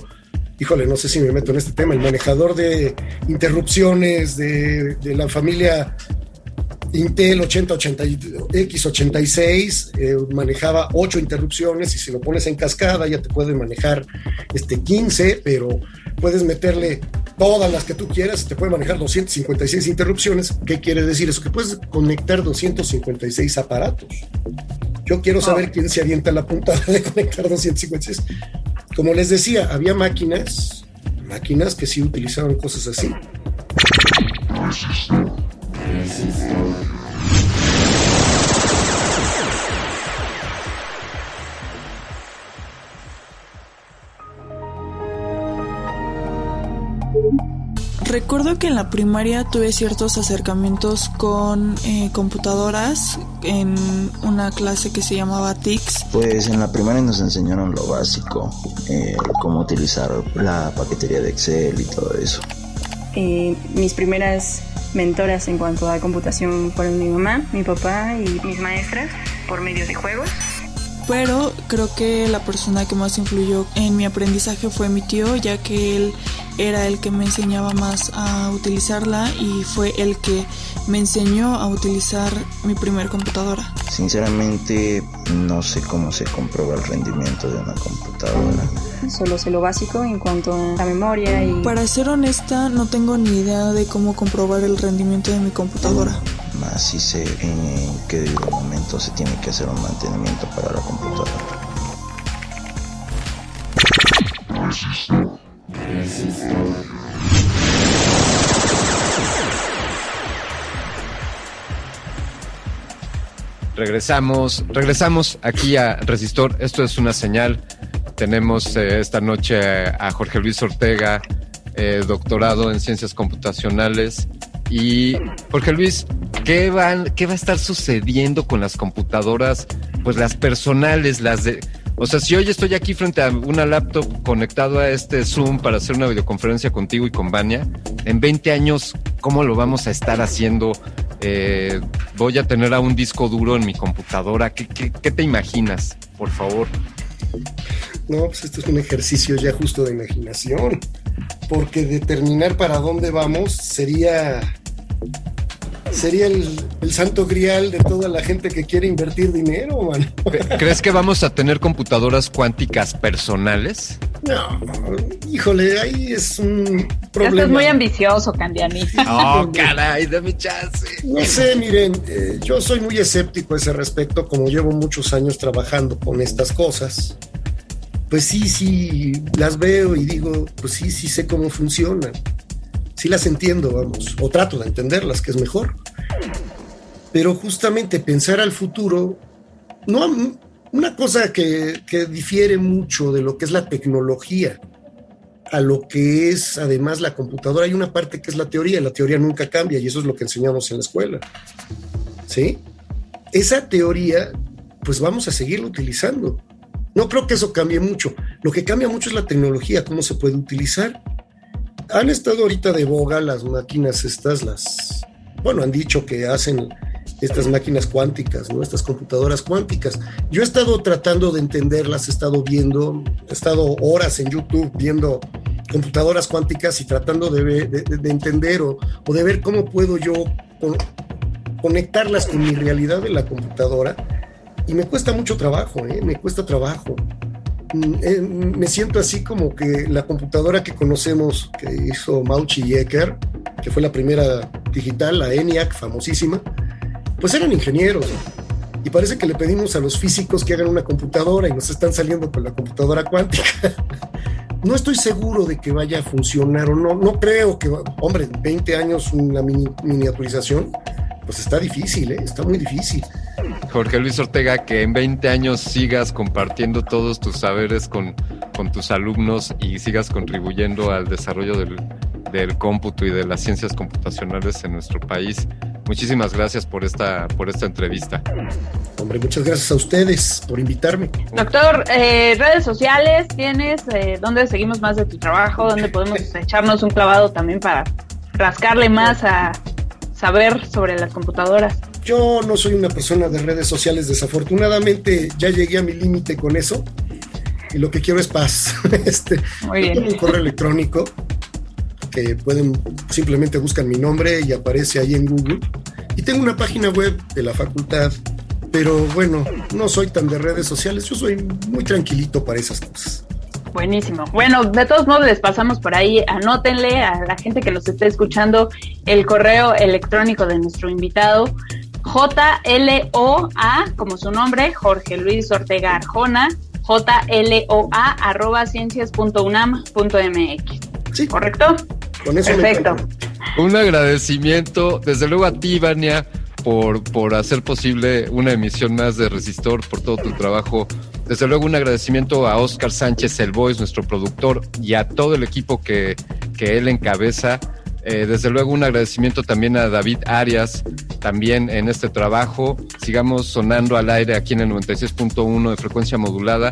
híjole, no sé si me meto en este tema, el manejador de interrupciones de, la familia Intel 8080 X86 eh, manejaba 8 interrupciones y si lo pones en cascada ya te puede manejar este 15, pero puedes meterle todas las que tú quieras y te puede manejar 256 interrupciones. ¿Qué quiere decir eso? Que puedes conectar 256 aparatos. Yo quiero saber quién se avienta la puntada de conectar 256. Como les decía, había máquinas, máquinas que sí utilizaban cosas así. Recuerdo que en la primaria tuve ciertos acercamientos con eh, computadoras en una clase que se llamaba TICS. Pues en la primaria nos enseñaron lo básico, eh, cómo utilizar la paquetería de Excel y todo eso. Eh, mis primeras mentoras en cuanto a computación fueron mi mamá, mi papá y mis maestras por medio de juegos pero creo que la persona que más influyó en mi aprendizaje fue mi tío, ya que él era el que me enseñaba más a utilizarla y fue el que me enseñó a utilizar mi primer computadora. Sinceramente no sé cómo se comprueba el rendimiento de una computadora. Solo sé lo básico en cuanto a la memoria y... Para ser honesta no tengo ni idea de cómo comprobar el rendimiento de mi computadora. Más si sé en qué momento se tiene que hacer un mantenimiento para la computadora. Regresamos, regresamos aquí a Resistor. Esto es una señal. Tenemos eh, esta noche a Jorge Luis Ortega, eh, doctorado en ciencias computacionales. Y Jorge Luis, ¿qué, van, ¿qué va a estar sucediendo con las computadoras? Pues las personales, las de o sea, si hoy estoy aquí frente a una laptop conectado a este Zoom para hacer una videoconferencia contigo y con Vania, en 20 años, ¿cómo lo vamos a estar haciendo? Eh, voy a tener a un disco duro en mi computadora. ¿Qué, qué te imaginas, por favor? No, pues esto es un ejercicio ya justo de imaginación, porque determinar para dónde vamos sería sería el, santo grial de toda la gente que quiere invertir dinero, man. ¿Crees que vamos a tener computadoras cuánticas personales? No, híjole, ahí es un problema. Esto es muy ambicioso, Candiani. Oh, caray, dame chance. No sé, miren, eh, yo soy muy escéptico a ese respecto, como llevo muchos años trabajando con estas cosas. Pues sí, sí, las veo y digo, pues sí, sí sé cómo funcionan sí las entiendo, vamos, o trato de entenderlas, que es mejor. Pero justamente pensar al futuro, no una cosa que, que difiere mucho de lo que es la tecnología a lo que es además la computadora, hay una parte que es la teoría, la teoría nunca cambia y eso es lo que enseñamos en la escuela. ¿Sí? Esa teoría, pues vamos a seguirla utilizando. No creo que eso cambie mucho. Lo que cambia mucho es la tecnología, cómo se puede utilizar han estado ahorita de boga las máquinas estas, las, bueno, han dicho que hacen estas máquinas cuánticas, ¿no? Estas computadoras cuánticas. Yo he estado tratando de entenderlas, he estado viendo, he estado horas en YouTube viendo computadoras cuánticas y tratando de, entender o, de ver cómo puedo yo conectarlas con mi realidad de la computadora. Y me cuesta mucho trabajo, ¿eh? me cuesta trabajo. Mm, eh, me siento así como que la computadora que conocemos que hizo Mauchi Ecker, que fue la primera digital, la ENIAC, famosísima, pues eran ingenieros. Y parece que le pedimos a los físicos que hagan una computadora y nos están saliendo con la computadora cuántica. no estoy seguro de que vaya a funcionar o no. No creo que, hombre, 20 años una miniaturización, pues está difícil, ¿eh? está muy difícil. Jorge Luis Ortega, que en 20 años sigas compartiendo todos tus saberes con, con tus alumnos y sigas contribuyendo al desarrollo del, del cómputo y de las ciencias computacionales en nuestro país. Muchísimas gracias por esta, por esta entrevista. Hombre, muchas gracias a ustedes por invitarme. Doctor, eh, redes sociales tienes, eh, ¿dónde seguimos más de tu trabajo? ¿Dónde podemos echarnos un clavado también para rascarle más a saber sobre las computadoras? Yo no soy una persona de redes sociales, desafortunadamente ya llegué a mi límite con eso y lo que quiero es paz. este, Muy bien. Tengo un correo electrónico que pueden simplemente buscan mi nombre y aparece ahí en Google. Y tengo una página web de la facultad, pero bueno, no soy tan de redes sociales, yo soy muy tranquilito para esas cosas. Buenísimo. Bueno, de todos modos les pasamos por ahí, anótenle a la gente que los esté escuchando el correo electrónico de nuestro invitado, J-L-O-A, como su nombre, Jorge Luis Ortega Arjona, J-L-O-A, arroba ciencias.unam.mx. Sí. ¿Correcto? Con eso Perfecto. Un agradecimiento, desde luego a ti, Vania, por, por hacer posible una emisión más de Resistor, por todo tu trabajo. Desde luego un agradecimiento a Oscar Sánchez, el voice, nuestro productor, y a todo el equipo que, que él encabeza. Eh, desde luego un agradecimiento también a David Arias, también en este trabajo. Sigamos sonando al aire aquí en el 96.1 de frecuencia modulada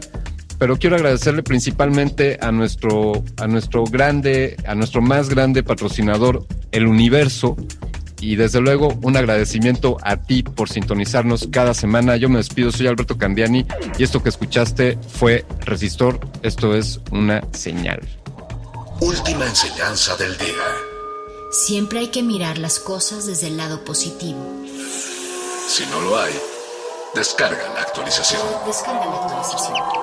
pero quiero agradecerle principalmente a nuestro, a nuestro grande, a nuestro más grande patrocinador, el Universo. Y desde luego un agradecimiento a ti por sintonizarnos cada semana. Yo me despido, soy Alberto Candiani y esto que escuchaste fue Resistor. Esto es una señal. Última enseñanza del día. Siempre hay que mirar las cosas desde el lado positivo. Si no lo hay, descarga la actualización. Descarga la actualización.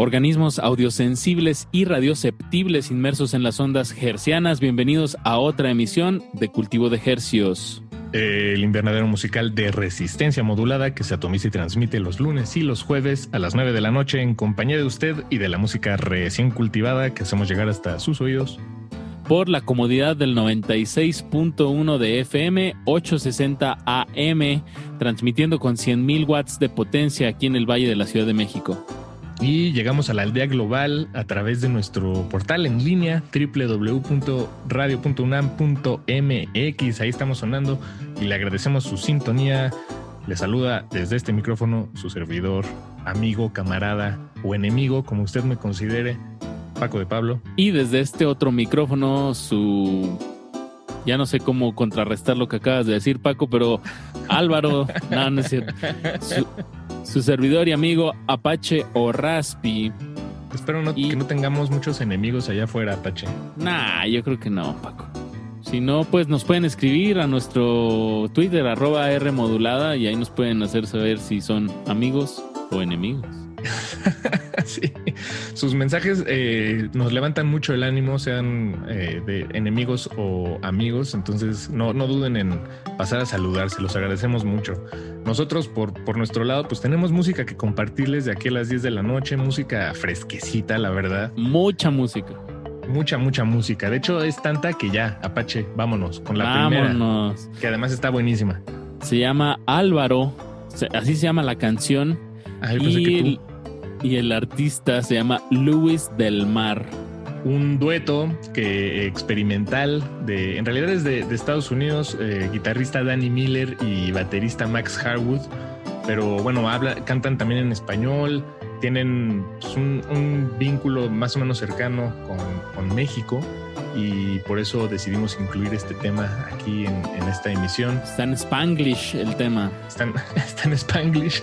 Organismos audiosensibles y radioceptibles inmersos en las ondas hercianas. Bienvenidos a otra emisión de Cultivo de Hercios. El invernadero musical de resistencia modulada que se atomiza y transmite los lunes y los jueves a las 9 de la noche en compañía de usted y de la música recién cultivada que hacemos llegar hasta sus oídos. Por la comodidad del 96.1 de FM, 860 AM, transmitiendo con 100.000 watts de potencia aquí en el Valle de la Ciudad de México y llegamos a la aldea global a través de nuestro portal en línea www.radio.unam.mx. Ahí estamos sonando y le agradecemos su sintonía. Le saluda desde este micrófono su servidor, amigo, camarada o enemigo, como usted me considere, Paco de Pablo. Y desde este otro micrófono, su ya no sé cómo contrarrestar lo que acabas de decir, Paco, pero Álvaro, no, no es cierto. Servidor y amigo Apache o Raspi. Espero que no tengamos muchos enemigos allá afuera, Apache. Nah, yo creo que no, Paco. Si no, pues nos pueden escribir a nuestro Twitter, arroba R modulada, y ahí nos pueden hacer saber si son amigos o enemigos. Sus mensajes eh, nos levantan mucho el ánimo, sean eh, de enemigos o amigos, entonces no, no duden en pasar a saludar, se los agradecemos mucho. Nosotros, por, por nuestro lado, pues tenemos música que compartirles de aquí a las 10 de la noche, música fresquecita, la verdad. Mucha música. Mucha, mucha música. De hecho, es tanta que ya, Apache, vámonos con la vámonos. primera. Que además está buenísima. Se llama Álvaro, así se llama la canción. y y el artista se llama Luis del Mar. Un dueto que experimental de, en realidad es de, Estados Unidos, eh, guitarrista Danny Miller y baterista Max Harwood, pero bueno, habla, cantan también en español, tienen pues, un, vínculo más o menos cercano con, México y por eso decidimos incluir este tema aquí en, esta emisión. Está en Spanglish el tema. Está en, Spanglish.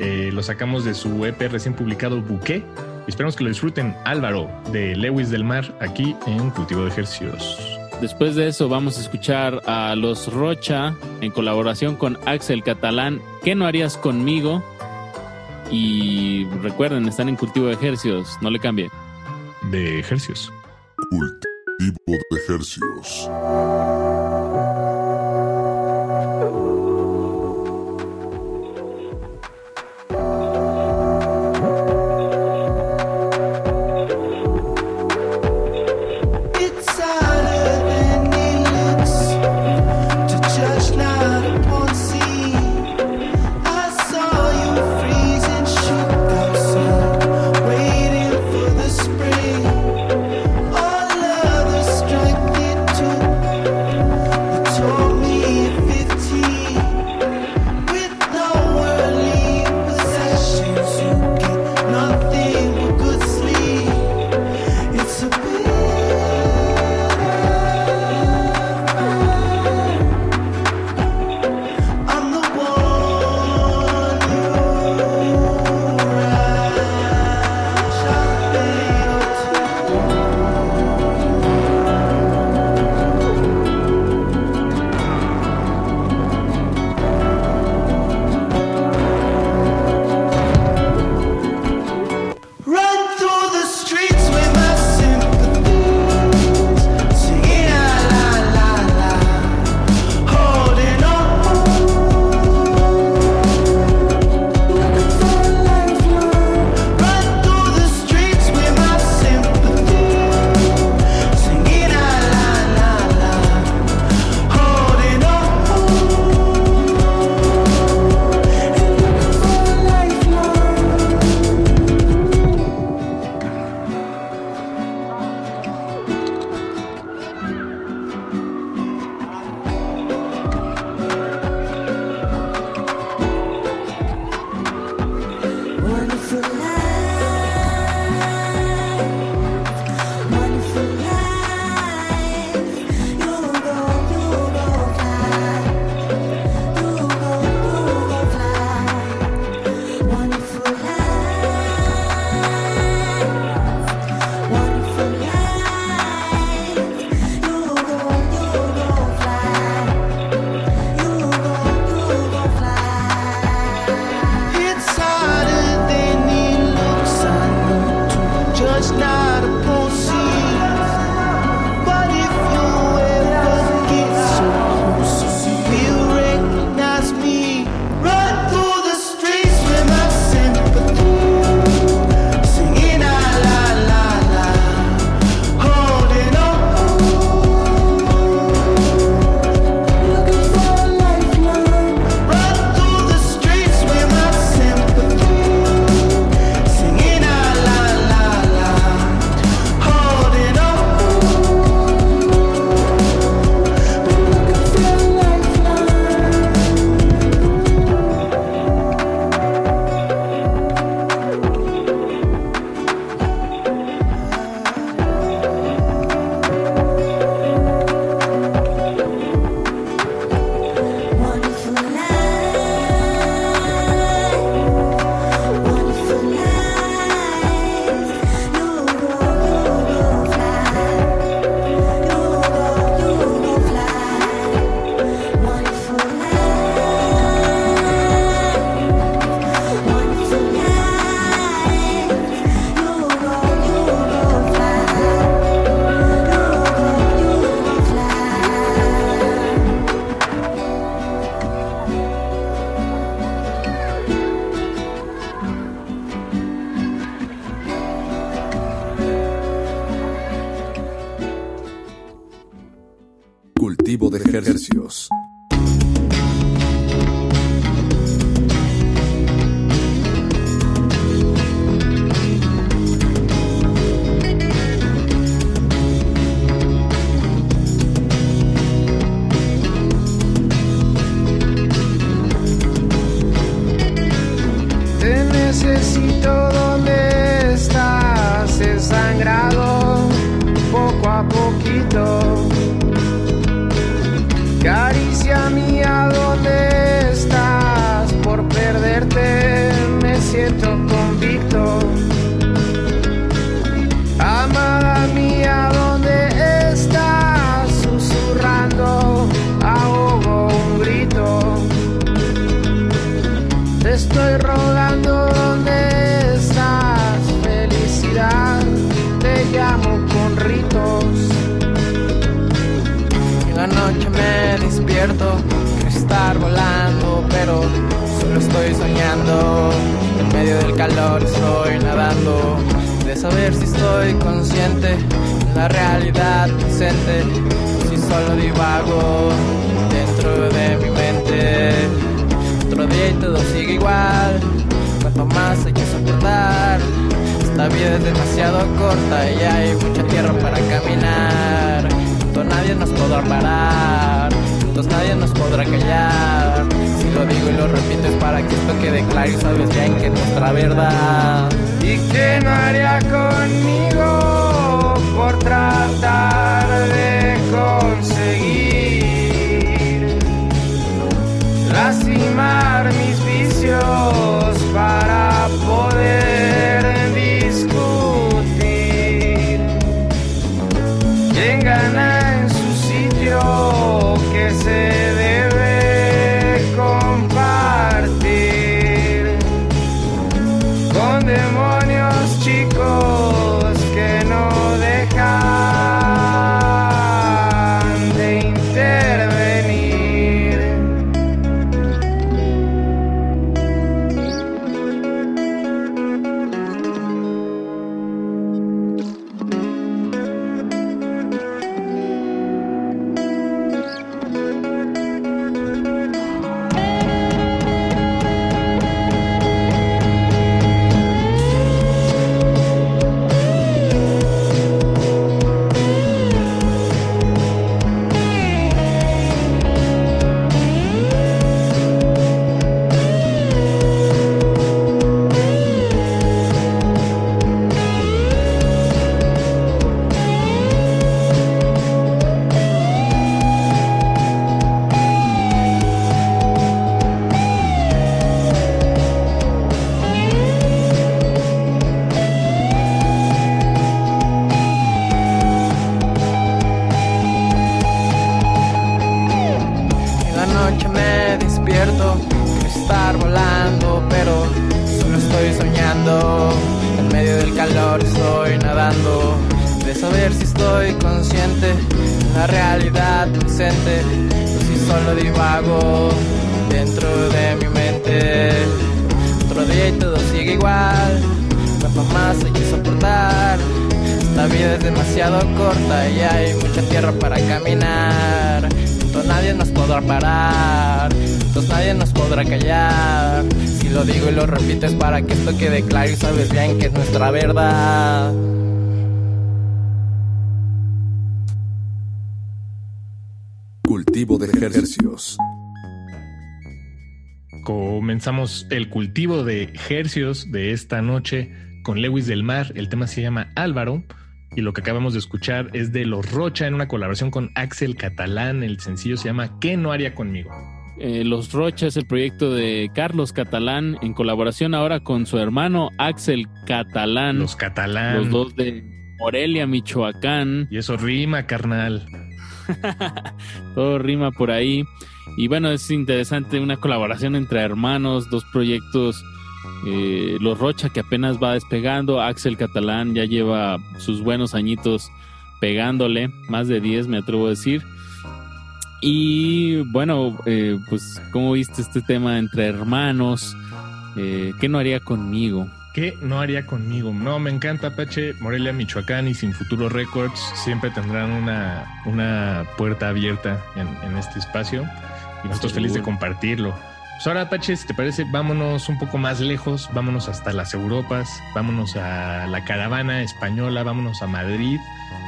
Eh, lo sacamos de su EP recién publicado Bouquet. Esperamos que lo disfruten. Álvaro de Lewis del Mar aquí en Cultivo de Ejercicios. Después de eso vamos a escuchar a Los Rocha en colaboración con Axel Catalán. ¿Qué no harías conmigo? Y recuerden, están en cultivo de ejercicios, no le cambie. De ejercicios. Cultivo de ejercicios. Hercios de esta noche con Lewis del Mar. El tema se llama Álvaro. Y lo que acabamos de escuchar es de Los Rocha en una colaboración con Axel Catalán. El sencillo se llama ¿Qué no haría conmigo? Eh, Los Rocha es el proyecto de Carlos Catalán en colaboración ahora con su hermano Axel Catalán. Los Catalán. Los dos de Morelia, Michoacán. Y eso rima, carnal. Todo rima por ahí. Y bueno, es interesante una colaboración entre hermanos, dos proyectos. Eh, Los Rocha que apenas va despegando. Axel Catalán ya lleva sus buenos añitos pegándole, más de 10 me atrevo a decir. Y bueno, eh, pues ¿cómo viste este tema entre hermanos? Eh, ¿Qué no haría conmigo? ¿Qué no haría conmigo? No, me encanta Apache, Morelia, Michoacán y Sin Futuro Records. Siempre tendrán una, una puerta abierta en, en este espacio y nosotros felices de compartirlo. Pues ahora, Apache, si te parece, vámonos un poco más lejos, vámonos hasta las Europas, vámonos a la caravana española, vámonos a Madrid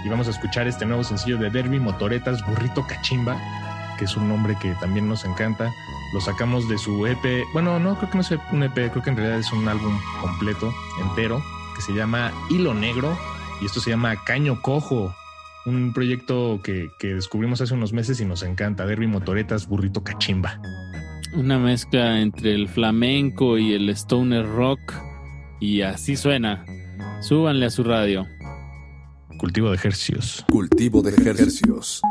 y vamos a escuchar este nuevo sencillo de Derby Motoretas Burrito Cachimba, que es un nombre que también nos encanta. Lo sacamos de su EP, bueno, no creo que no es un EP, creo que en realidad es un álbum completo, entero, que se llama Hilo Negro y esto se llama Caño Cojo. Un proyecto que, que descubrimos hace unos meses y nos encanta. Derby Motoretas Burrito Cachimba. Una mezcla entre el flamenco y el stoner rock. Y así suena. Súbanle a su radio. Cultivo de ejercicios. Cultivo de ejercicios.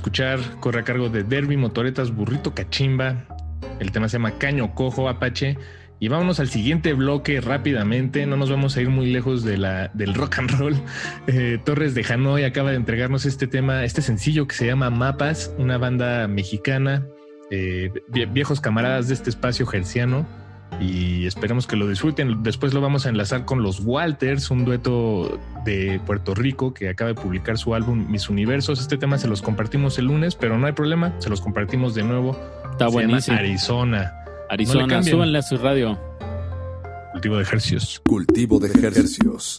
Escuchar corre a cargo de Derby Motoretas Burrito Cachimba. El tema se llama Caño Cojo Apache. Y vámonos al siguiente bloque rápidamente. No nos vamos a ir muy lejos de la, del rock and roll. Eh, Torres de Hanoi acaba de entregarnos este tema, este sencillo que se llama Mapas, una banda mexicana, eh, viejos camaradas de este espacio gerciano y esperemos que lo disfruten. Después lo vamos a enlazar con los Walters, un dueto de Puerto Rico que acaba de publicar su álbum Mis Universos. Este tema se los compartimos el lunes, pero no hay problema, se los compartimos de nuevo. Está buenísimo. Arizona. Arizona, no súbanle a su radio. Cultivo de ejercicios. Cultivo de ejercicios.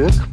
Bezirk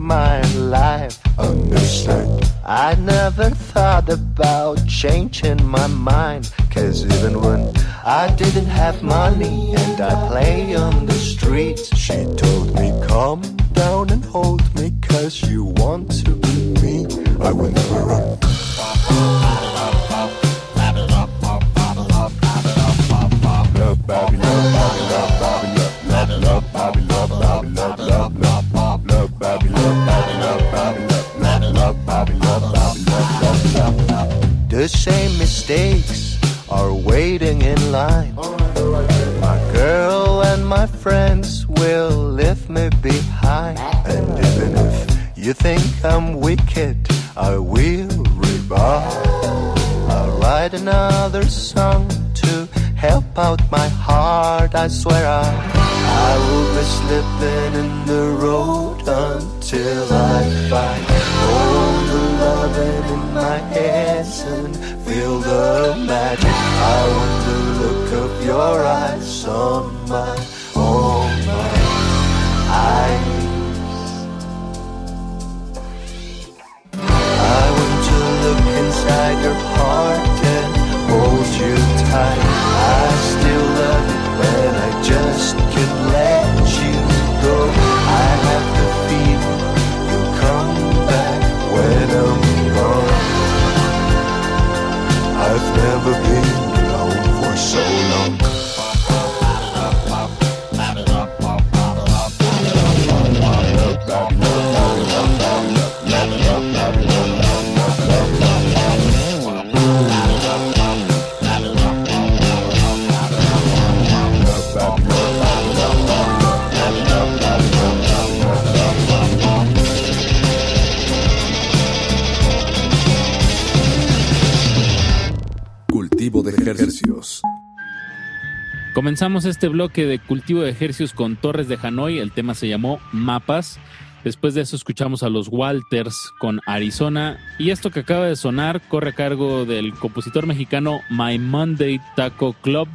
este bloque de cultivo de ejercicios con Torres de Hanoi. El tema se llamó Mapas. Después de eso escuchamos a los Walters con Arizona. Y esto que acaba de sonar corre a cargo del compositor mexicano My Monday Taco Club.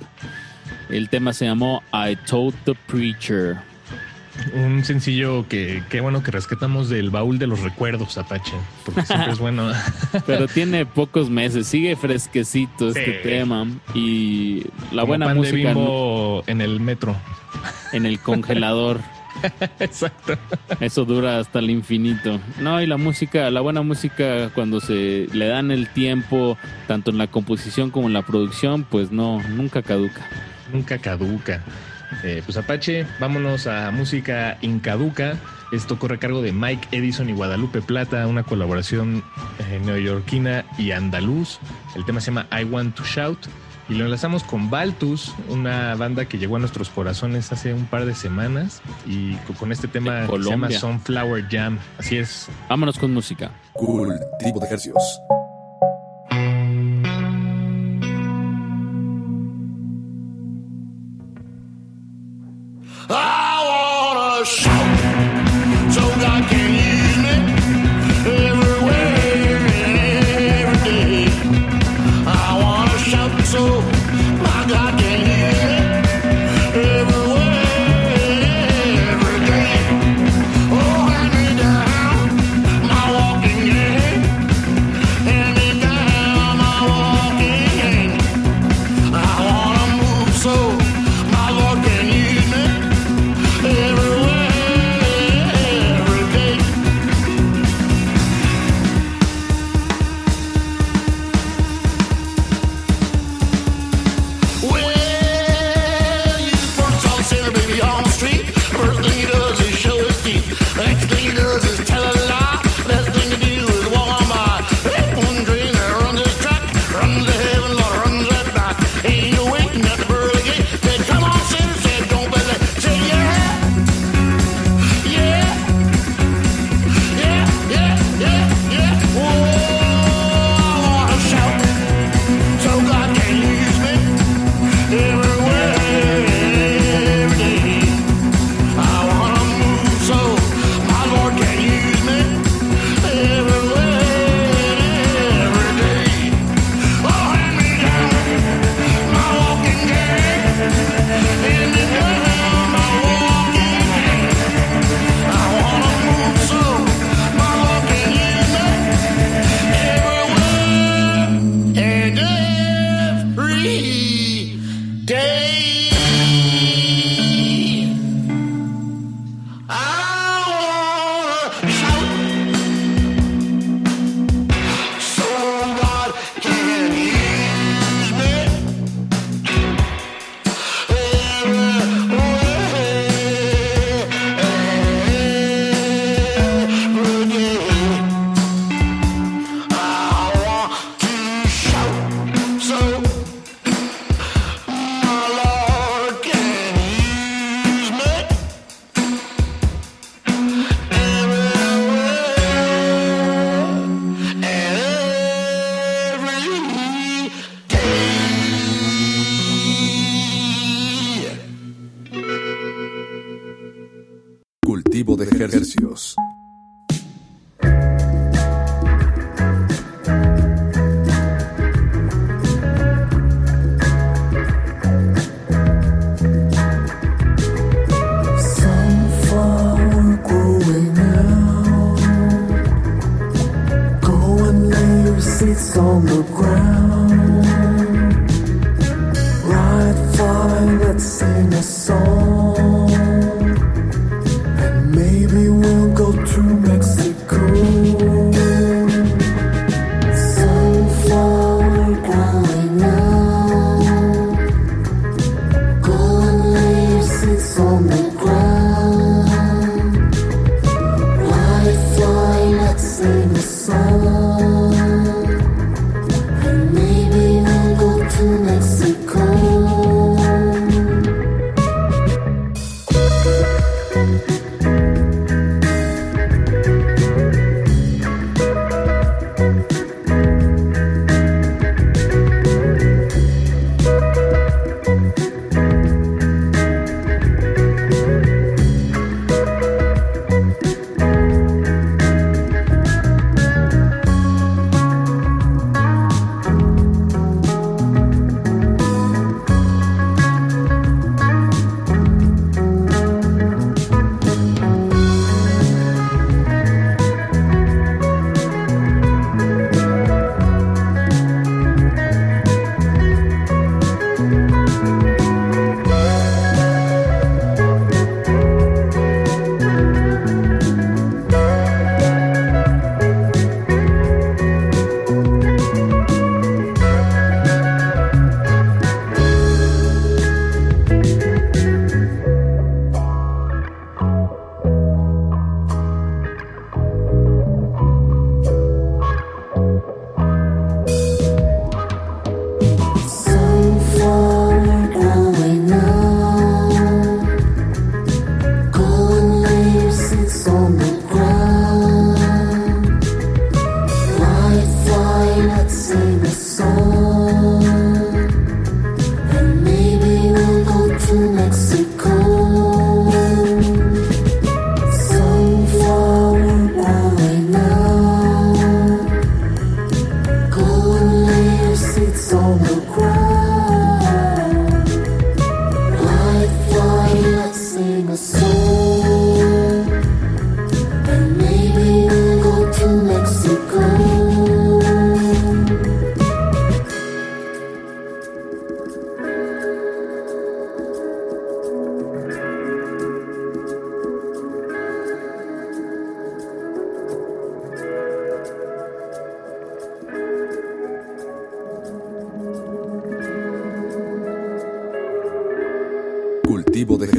El tema se llamó I Told the Preacher. Un sencillo que, qué bueno que rescatamos del baúl de los recuerdos, Apache, siempre es bueno. Pero tiene pocos meses, sigue fresquecito este Sí. tema y la Como buena pan de música Bimbo en el metro. en el congelador. Exacto. Eso dura hasta el infinito. No, y la música, la buena música cuando se le dan el tiempo, tanto en la composición como en la producción, pues no, nunca caduca. Nunca caduca. Eh, pues Apache, vámonos a música incaduca. Esto corre a cargo de Mike Edison y Guadalupe Plata, una colaboración eh, neoyorquina y andaluz. El tema se llama I Want to Shout. Y lo enlazamos con Baltus, una banda que llegó a nuestros corazones hace un par de semanas. Y co- con este tema que se llama. Sunflower Jam. Así es. Vámonos con música. Cultivo de ejercicios.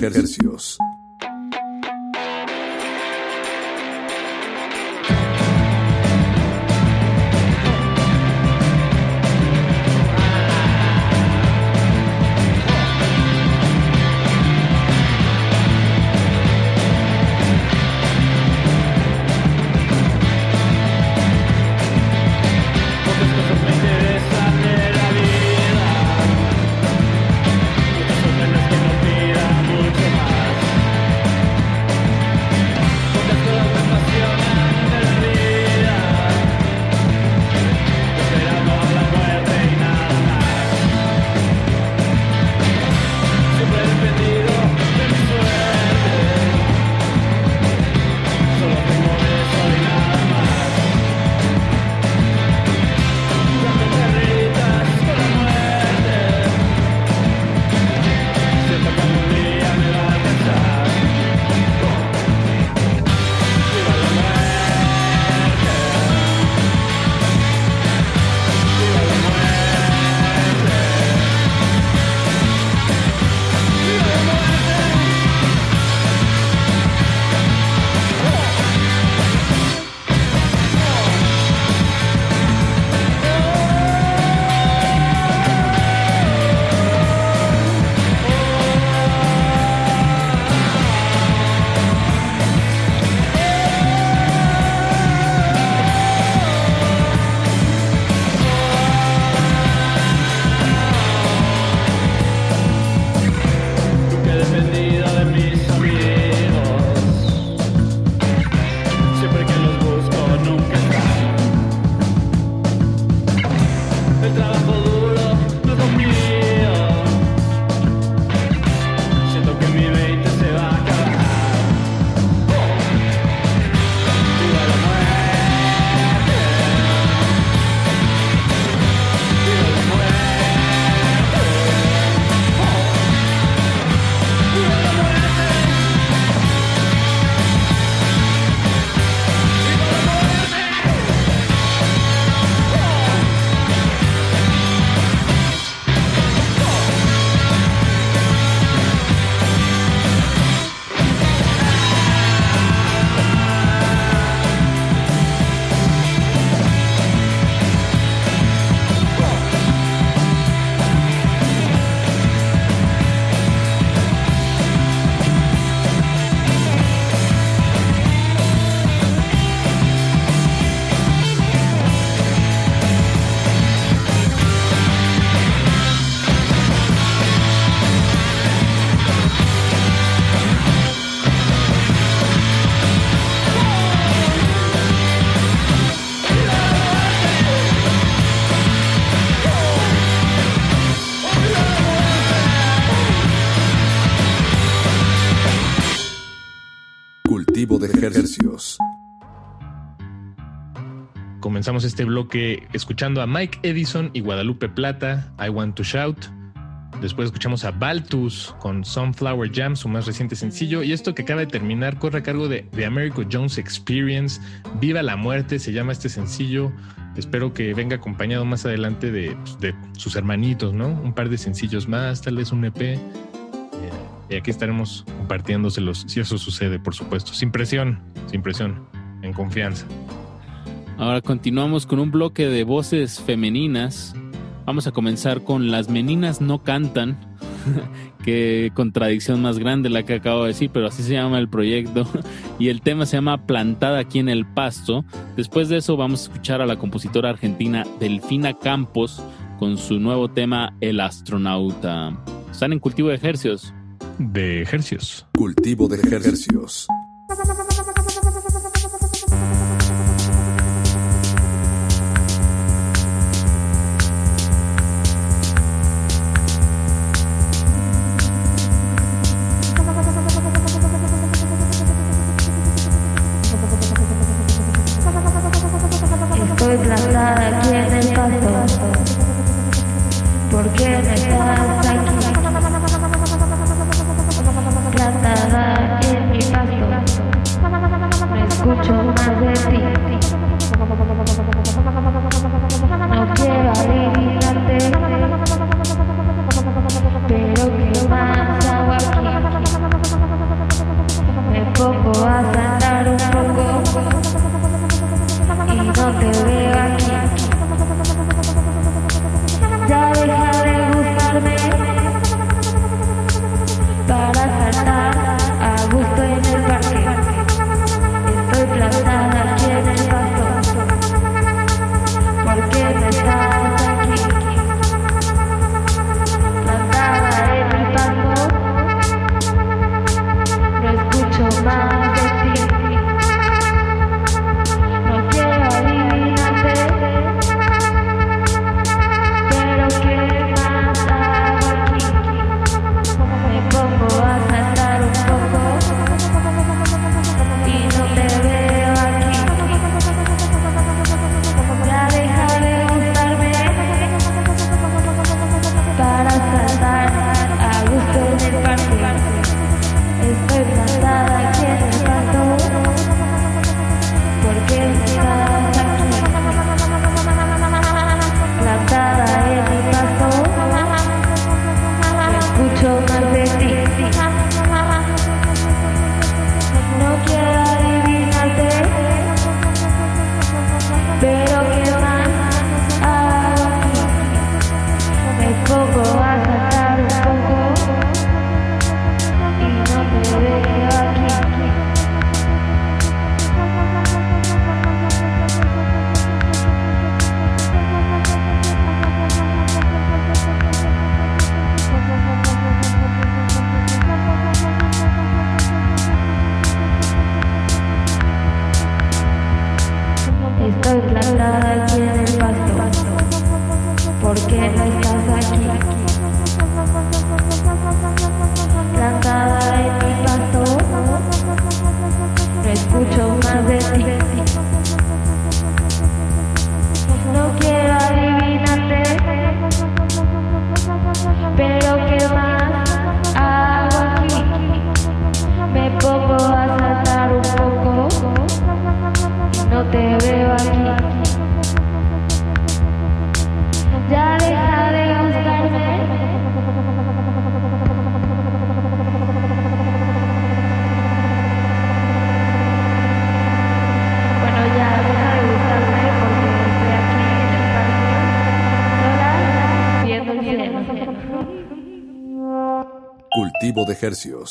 Ejercicios. Comenzamos este bloque escuchando a Mike Edison y Guadalupe Plata, I Want to Shout. Después escuchamos a Baltus con Sunflower Jam, su más reciente sencillo. Y esto que acaba de terminar corre a cargo de The American Jones Experience. Viva la muerte se llama este sencillo. Espero que venga acompañado más adelante de, pues, de sus hermanitos, ¿no? Un par de sencillos más, tal vez un EP. Eh, y aquí estaremos compartiéndoselos, si eso sucede, por supuesto. Sin presión, sin presión, en confianza. Ahora continuamos con un bloque de voces femeninas. Vamos a comenzar con Las Meninas no cantan. Qué contradicción más grande la que acabo de decir, pero así se llama el proyecto. Y el tema se llama Plantada aquí en el pasto. Después de eso vamos a escuchar a la compositora argentina Delfina Campos con su nuevo tema El astronauta. Están en cultivo de ejercicios. De ejercicios. Cultivo de ejercicios. Cultivo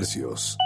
Hercios.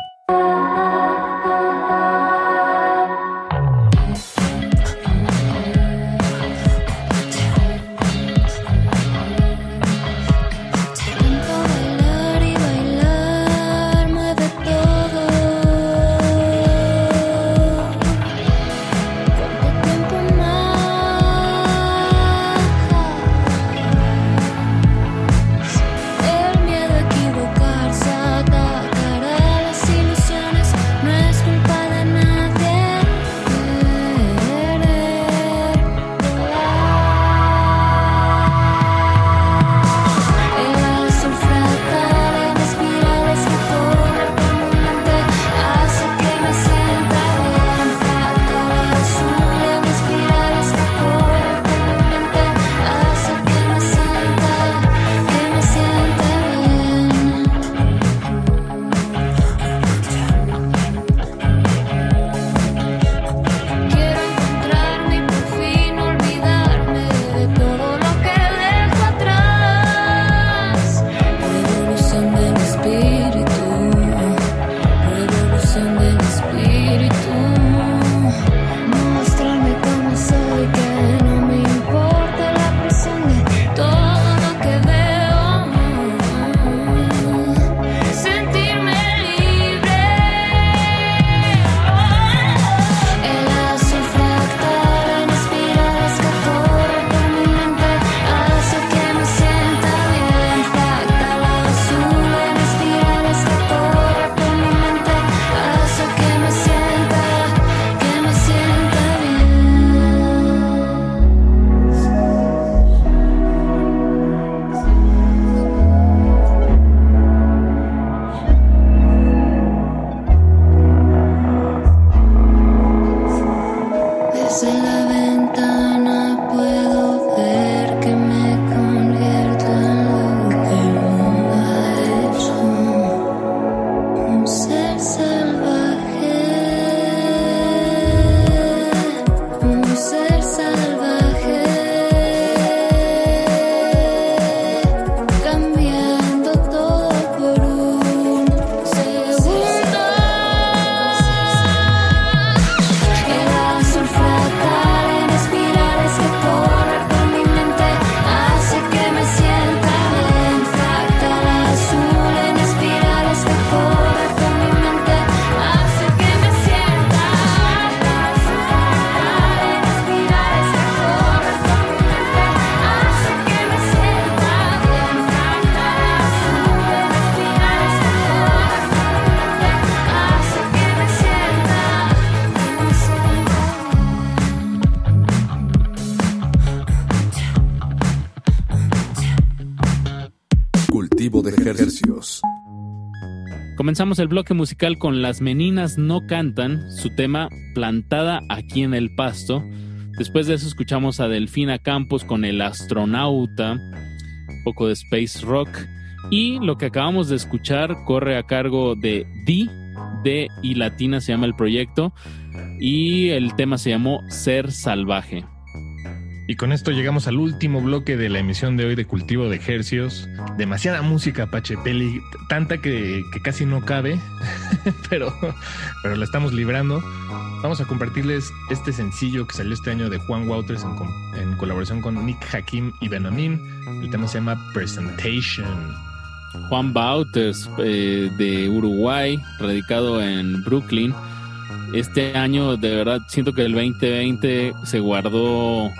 Comenzamos el bloque musical con Las Meninas No Cantan, su tema Plantada aquí en el pasto. Después de eso escuchamos a Delfina Campos con El Astronauta, un poco de Space Rock. Y lo que acabamos de escuchar corre a cargo de D, D y Latina se llama el proyecto. Y el tema se llamó Ser Salvaje. Y con esto llegamos al último bloque de la emisión de hoy de Cultivo de Hercios. Demasiada música, Pachepeli, tanta que, casi no cabe, pero, pero la estamos librando. Vamos a compartirles este sencillo que salió este año de Juan Wouters en, colaboración con Nick Hakim y Benamin. El tema se llama Presentation. Juan Bautes eh, de Uruguay, radicado en Brooklyn. Este año, de verdad, siento que el 2020 se guardó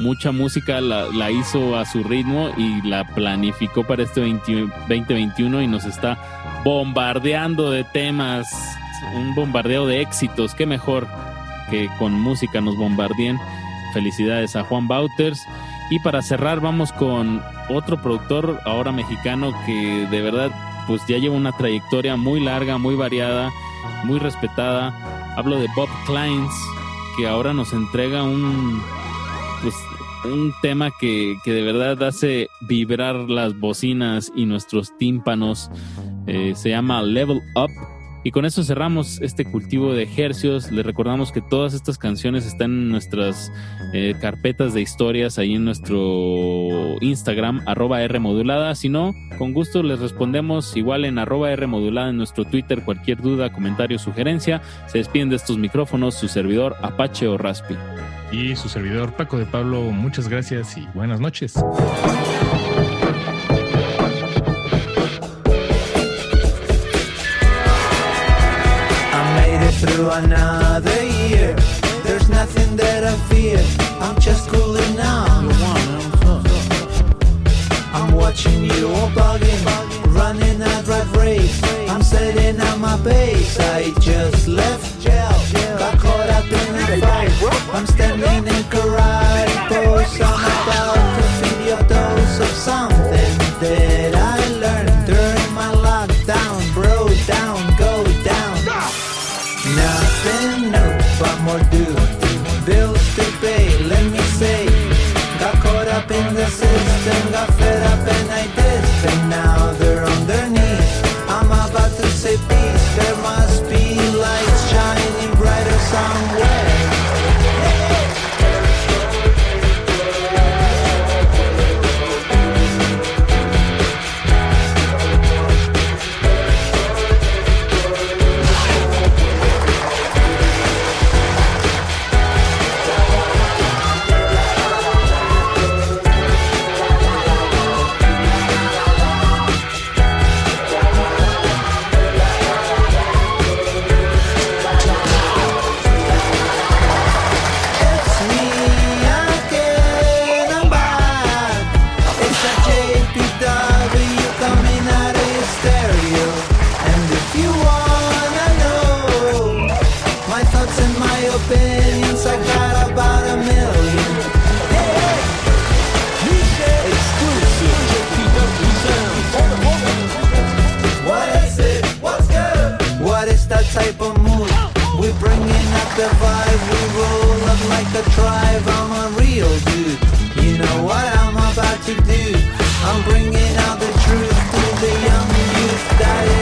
mucha música, la, hizo a su ritmo y la planificó para este 20 2021 y nos está bombardeando de temas, un bombardeo de éxitos. Qué mejor que con música nos bombardeen. Felicidades a Juan Bauters. Y para cerrar, vamos con otro productor ahora mexicano que de verdad pues ya lleva una trayectoria muy larga, muy variada, muy respetada. Hablo de Bob Kleins, que ahora nos entrega un pues un tema que, que de verdad hace vibrar las bocinas y nuestros tímpanos. Eh, se llama Level Up Y con eso cerramos este cultivo de ejercios. Les recordamos que todas estas canciones están en nuestras eh, carpetas de historias ahí en nuestro Instagram, arroba R modulada. Si no, con gusto les respondemos igual en arroba R modulada en nuestro Twitter. Cualquier duda, comentario, sugerencia. Se despiden de estos micrófonos su servidor Apache o Raspi. Y su servidor Paco de Pablo, muchas gracias y buenas noches. Through another year. There's nothing that I fear. I'm just cooling now. I'm watching you all bugging, running a drive race. I'm setting up my base. I just left jail, up in a fight. I'm standing in karate pose. I'm about to feed your dose of something that I learned during my lockdown. Bro, down, go down. Nothing new, but more due. Bills to pay, let me say. Got caught up in the system, got a tribe. I'm a real dude. You know what I'm about to do? I'm bringing out the truth to the young youth that is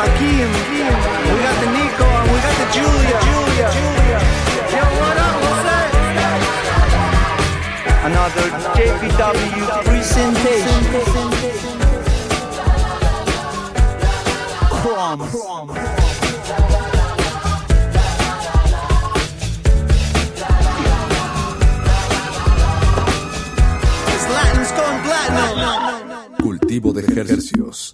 Hakeem, we got the Nico, and we got the Julia. Julia. Yo, what up? What's? Another JPW presentation. Crumbs. Cultivo de ejercicios.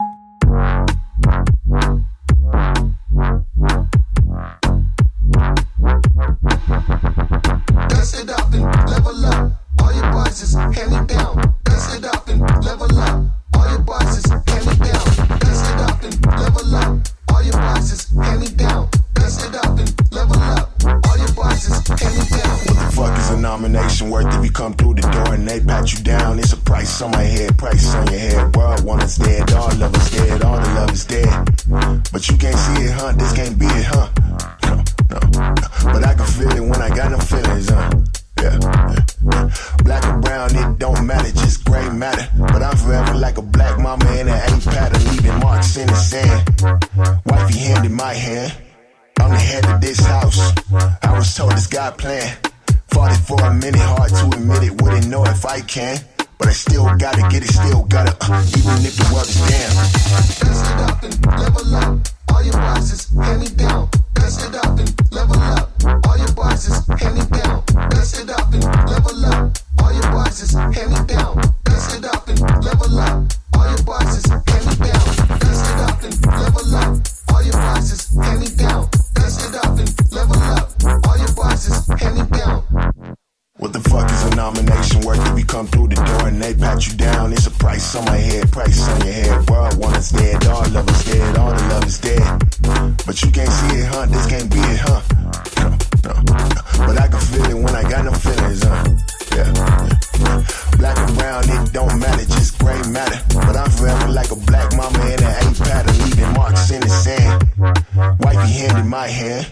in my hand.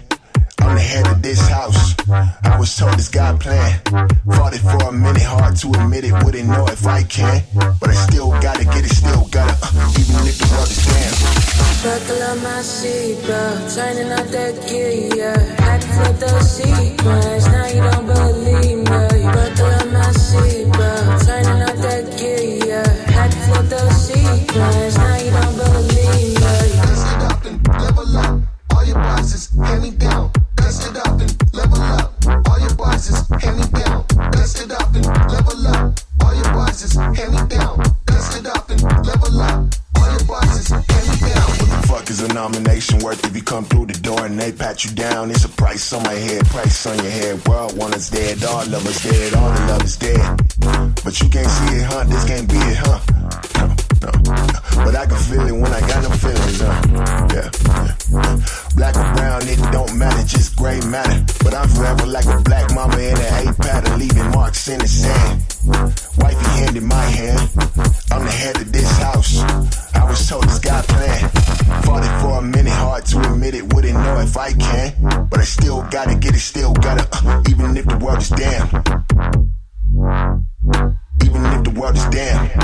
I'm the head of this house. I was told this God's plan. Fought it for a minute, hard to admit it. Wouldn't know if I can, but I still gotta get it, still gotta, uh, even if the world is damn. Buckle up my seatbelt, turning up that gear. Had to flip the sequence, now you don't believe me. Buckle up my seatbelt, turning up that gear. Had to flip the sequence, now on my head, price on your head. World one is dead, all love is dead, all the love is dead. But you can't see it, huh? This can't be it, huh? No, no, no. But I can feel it when I got no feelings, huh? Yeah, yeah. Black or brown, it don't matter, just gray matter. But I'm forever like a black mama in an eight pattern, leaving marks in the sand. Wifey hand in my hand, I'm the head of this house. I was told this God plan. Fought it for a minute, hard to admit it, wouldn't know if I can. But I still gotta get it, still gotta, uh, even if the world is damn. Even if the world is damn.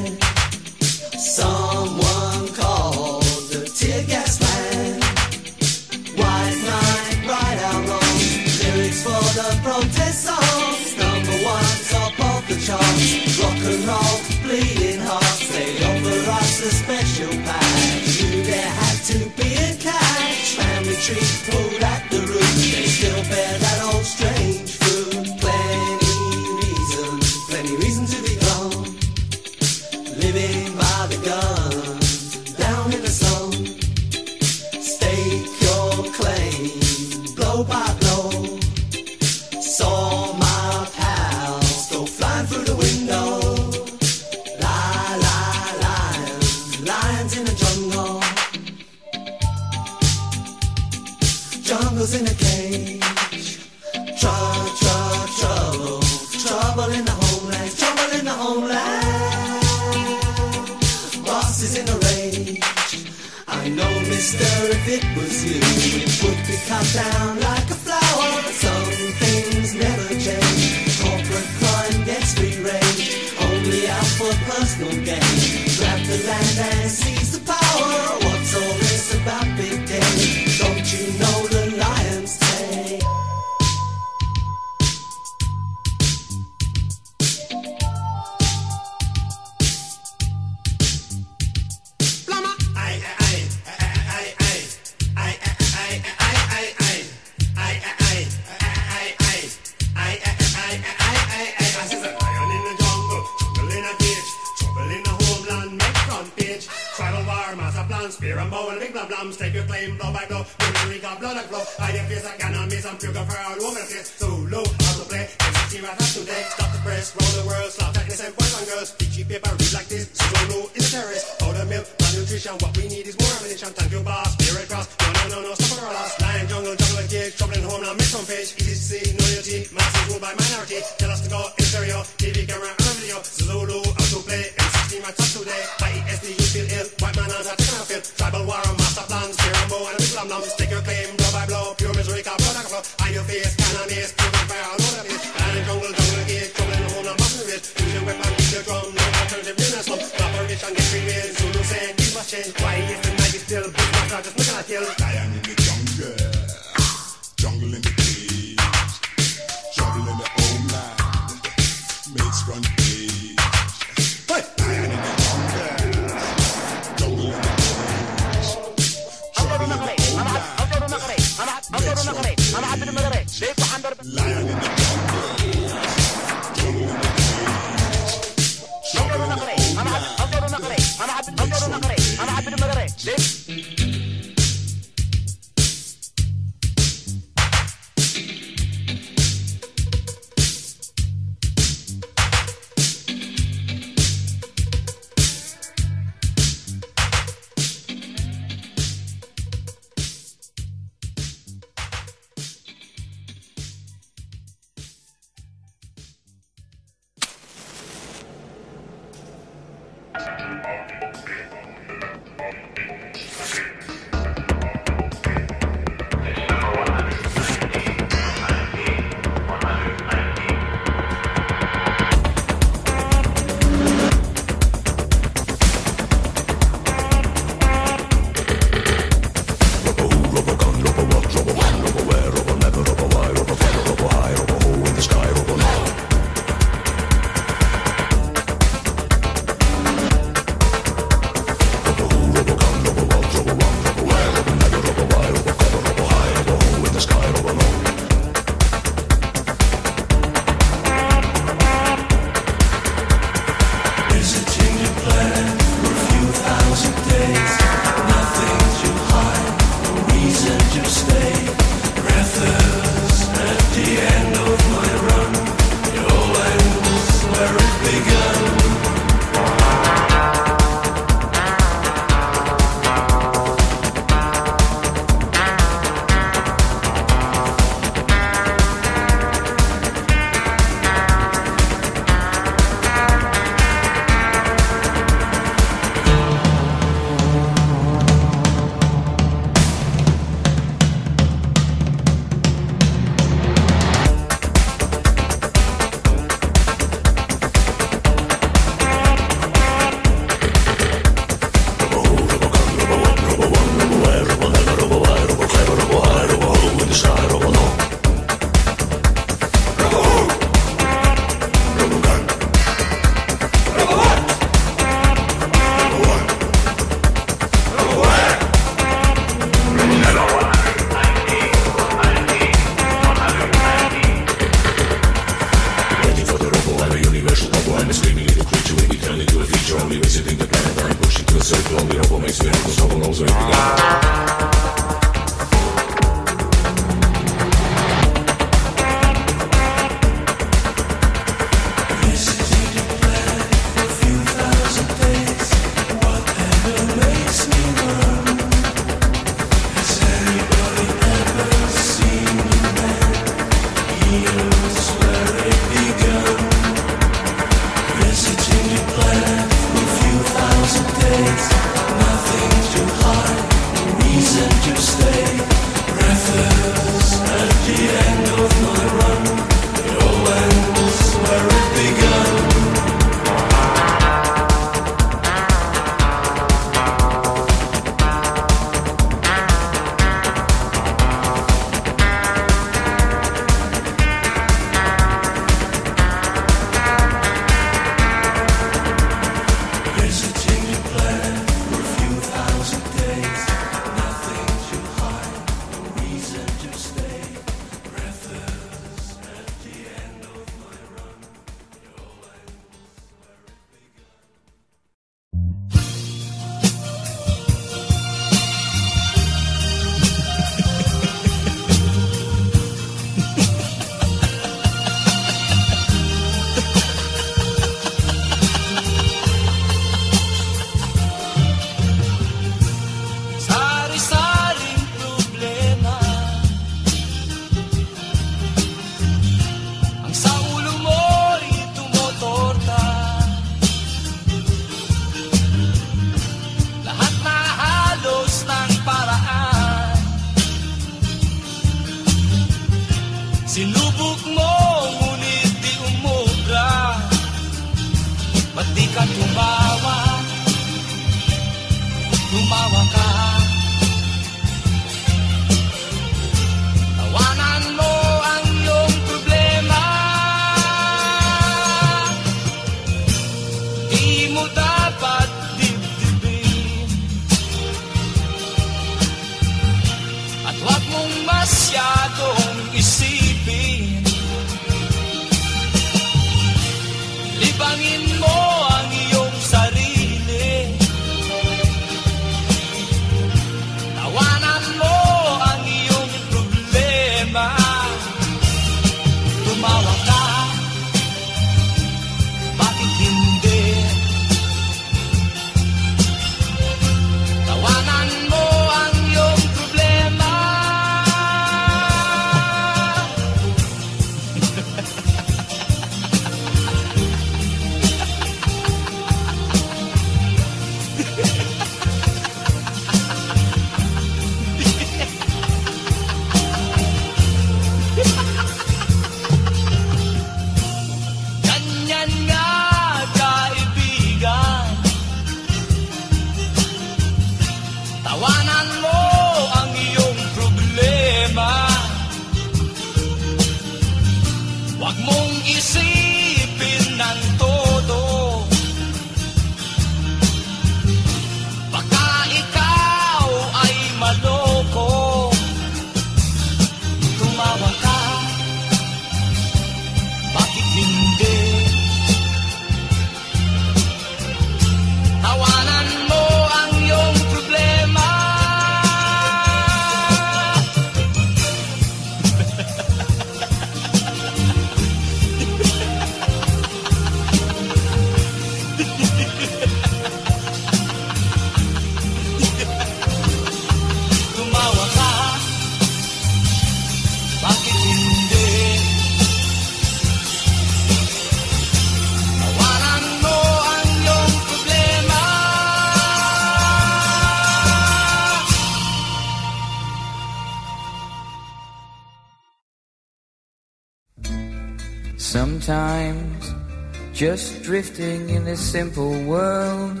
Just drifting in this simple world,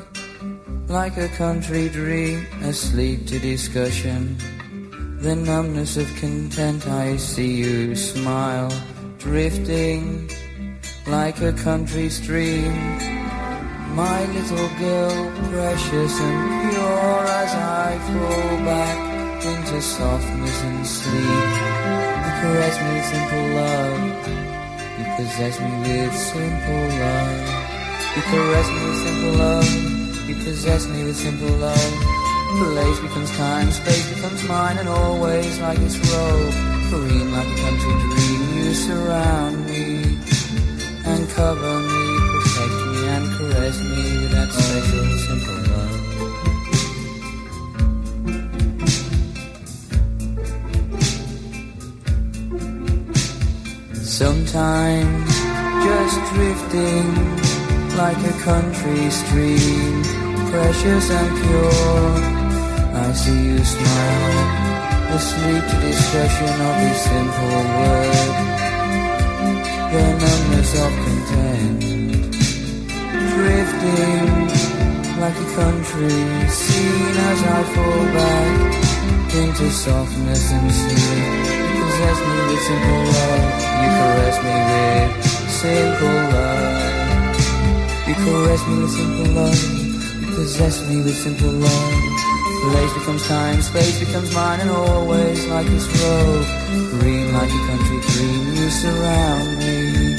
like a country dream asleep to discussion. The numbness of content, I see you smile, drifting like a country stream. My little girl, precious and pure as I fall back into softness and sleep. You caress me simple love. Possess me with simple love. You caress me with simple love. You possess me with simple love. Place becomes time, space becomes mine, and always like this robe, green like a country dream. You surround me and cover me, protect me and caress me with that special simple Sometimes just drifting like a country stream, precious and pure. I see you smile, asleep to discussion of this simple word. The numbness of content, drifting like a country scene as I fall back into softness and sleep. You possess me with simple love. You caress me with simple love. You caress me with simple love. You possess me with simple love. Place becomes time, space becomes mine, and always like this road. Green like a country dream, you surround me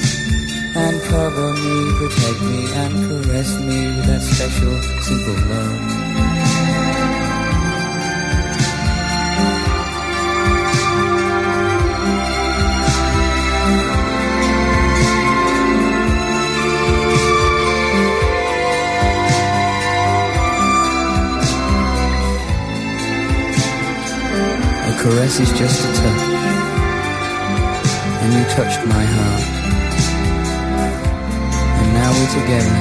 and cover me, protect me, and caress me with that special, simple love. Caress is just a touch, and you touched my heart. And now we're together.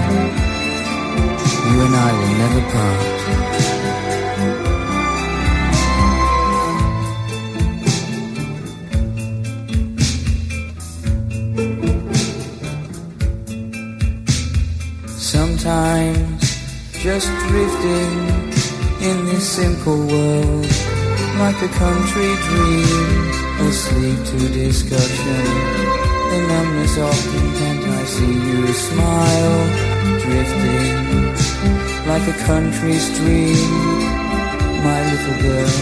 You and I will never part. Sometimes just drifting in this simple world like a country dream, asleep to discussion. The numbness of content, I see you smile, drifting like a country stream, my little girl,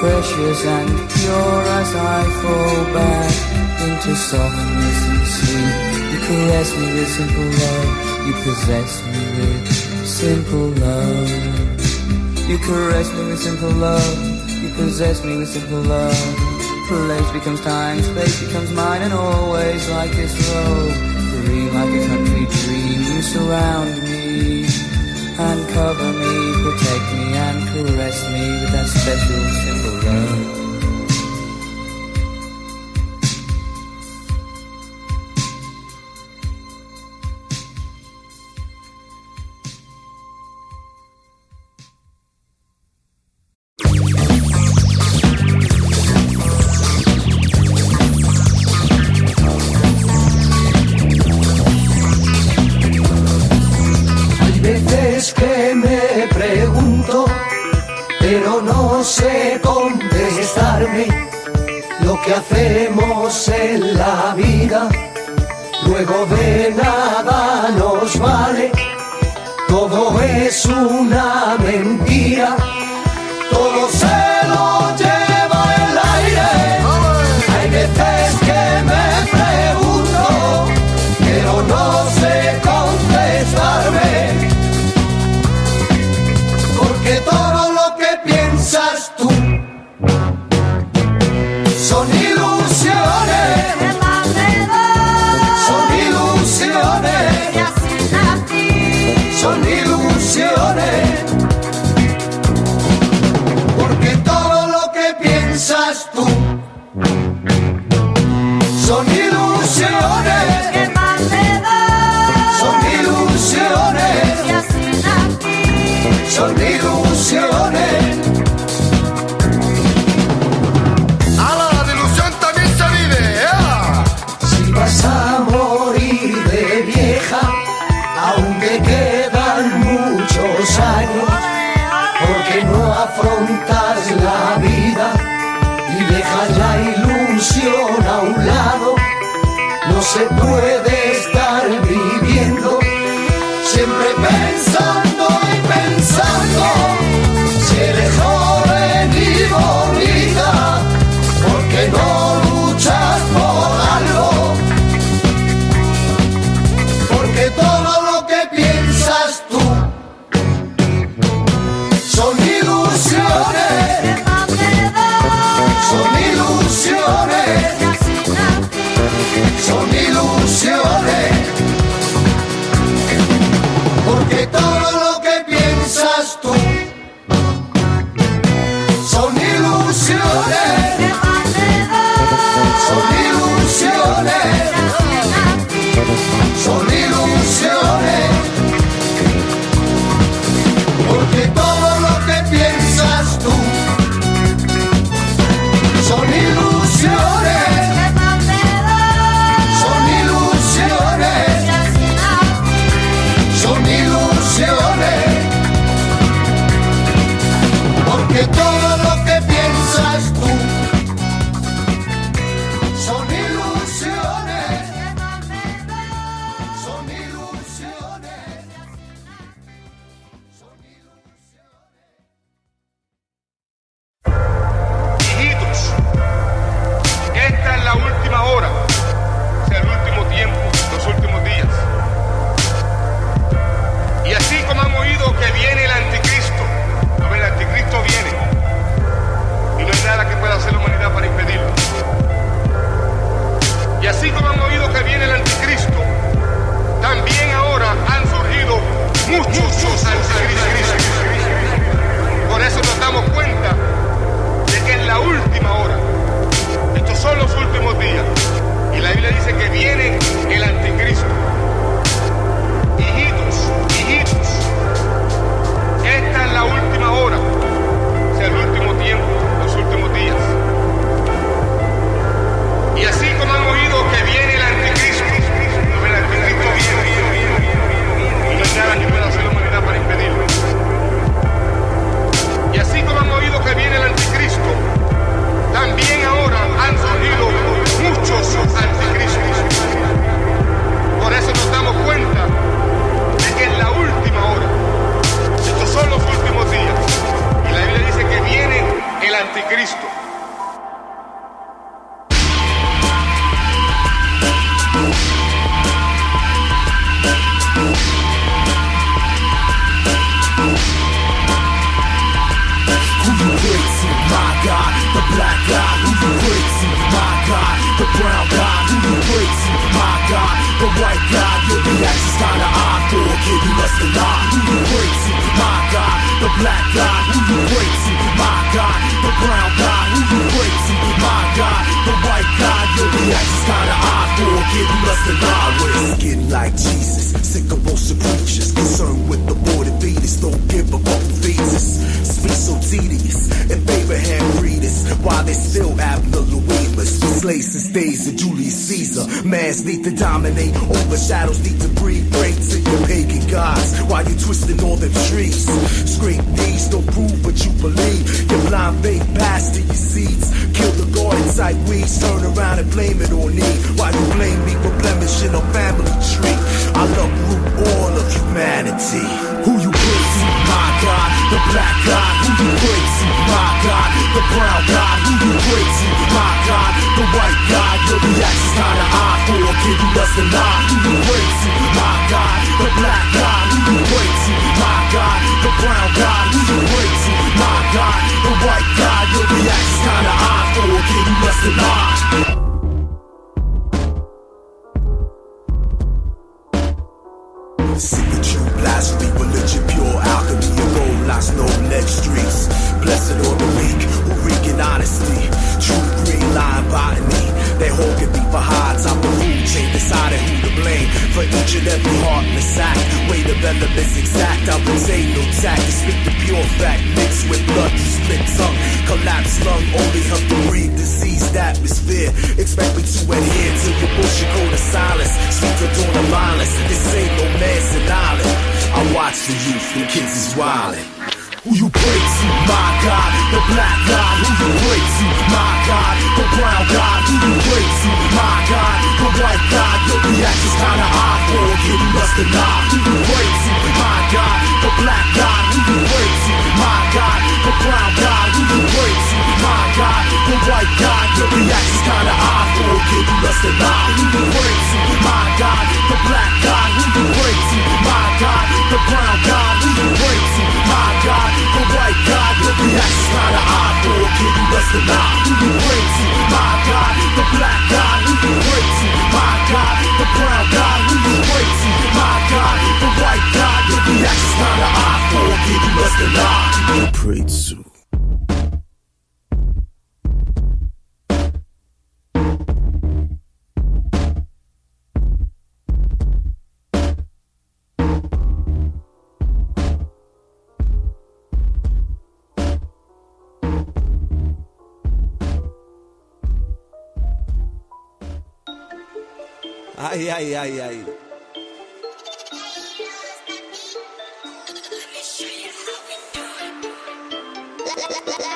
precious and pure as I fall back into softness and sleep. You caress me with simple love, you possess me with simple love. You caress me with simple love, possess me with simple love. Place becomes time, space becomes mine, and always like this road. Green like a country dream, you surround me and cover me, protect me and caress me with that special simple love. Luego de still abnormalimas. Slaves since days of Julius Caesar. Mans need to dominate, overshadows need to breathe. Pray to your pagan gods while you twisting all them trees. Scrape knees, don't prove what you believe. Your blind faith to your seeds. Kill the garden type weeds, turn around and blame it on me. Why you blame me for blemishing a family tree? I love root all of humanity. Who you God? The black God, who you to, my God? The brown God, who you to, my God? The white God, your reaction's kinda odd for a kid who doesn't lie. Who you to, my God? The black God, who you to, my God? The brown God, who you to, my God? The white God, your reaction's kinda odd for a kid who doesn't streets. Blessed are the weak who reek in honesty. True green line botany. They hogging me for high top of food chain, deciding who to blame for each and every heartless act. Way is exact, I say no tact. To speak the pure fact, mixed with blood, you split tongue, collapse lung, only help to breathe diseased atmosphere. Expect me to adhere to your bullshit code of silence. Sweet to dawn of violence, this ain't no man's island. I watch the youth, the kids is wildin'. Who you pray to, my God? The black God, who you pray to, my God? The brown God, who you pray to, my God? The white God, your reaction's kinda odd for a kid who must. Who you pray to, my God? The black God, who you pray to, my God? The brown God, who you pray to, my God? The white God, your reaction's kinda odd for a kid who must. Who you pray to, my God? The black God, who you pray to, my God? The brown God, who you pray to, that's not an eye for a kid who doesn't lie. You crazy, my God, the black God. You crazy, my God, the brown God. You crazy, my God, the white God. That's not an eye for a kid who doesn't lie. You pray to. Ay, ay, ay, ay. La bendición.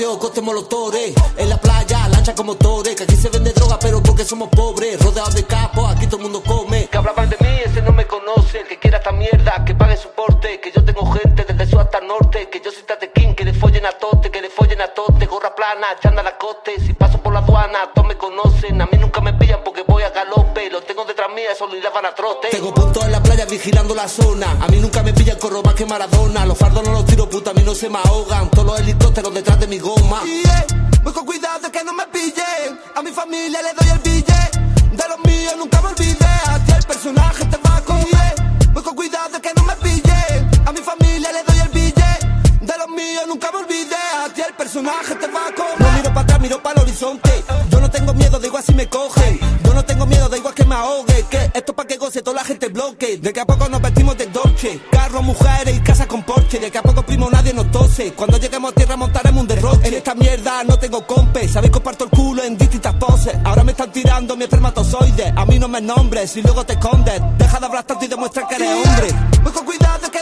Barrio, molotores. En la playa, lancha con motores. Que aquí se vende droga, pero porque somos pobres, rodeados de capos, aquí todo el mundo come. Que hablaban de mí, ese no me conoce. El que quiera esta mierda, que pague su porte. Que yo tengo gente desde sur hasta norte. Que yo soy tatequín, que le follen a tote, que le follen a tote. Gorra plana, chanda la coste. Si paso por la aduana, todos me conocen. A mí Mía, solo irá van a trote. Tengo puntos en la playa vigilando la zona. A mí nunca me pillan, corro más que Maradona. Los fardos no los tiro, puta, a mí no se me ahogan. Todos los helicópteros detrás de mi goma. Yeah, voy con cuidado de que no me pillen. A mi familia le doy el billete. De los míos nunca me olvidé. A ti el personaje te va a comer. Voy con cuidado de que no me pillen. A mi familia le doy el billete. De los míos nunca me olvidé. A ti el personaje te va a comer. No miro para atrás, miro para el horizonte. Yo no tengo miedo, da igual si me cogen. Yo no tengo miedo, da igual que me ahogue. Que esto pa' que goce toda la gente bloque. De que a poco nos vestimos de dolce. Carro, mujeres y casa con porche. De que a poco primo nadie nos tose. Cuando lleguemos a tierra montaremos un derroche. En esta mierda no tengo compe. Sabéis que parto el culo en distintas poses. Ahora me están tirando mi espermatozoide. A mí no me nombres y luego te escondes. Deja de hablar tanto y demuestra que eres hombre. Voy con cuidado que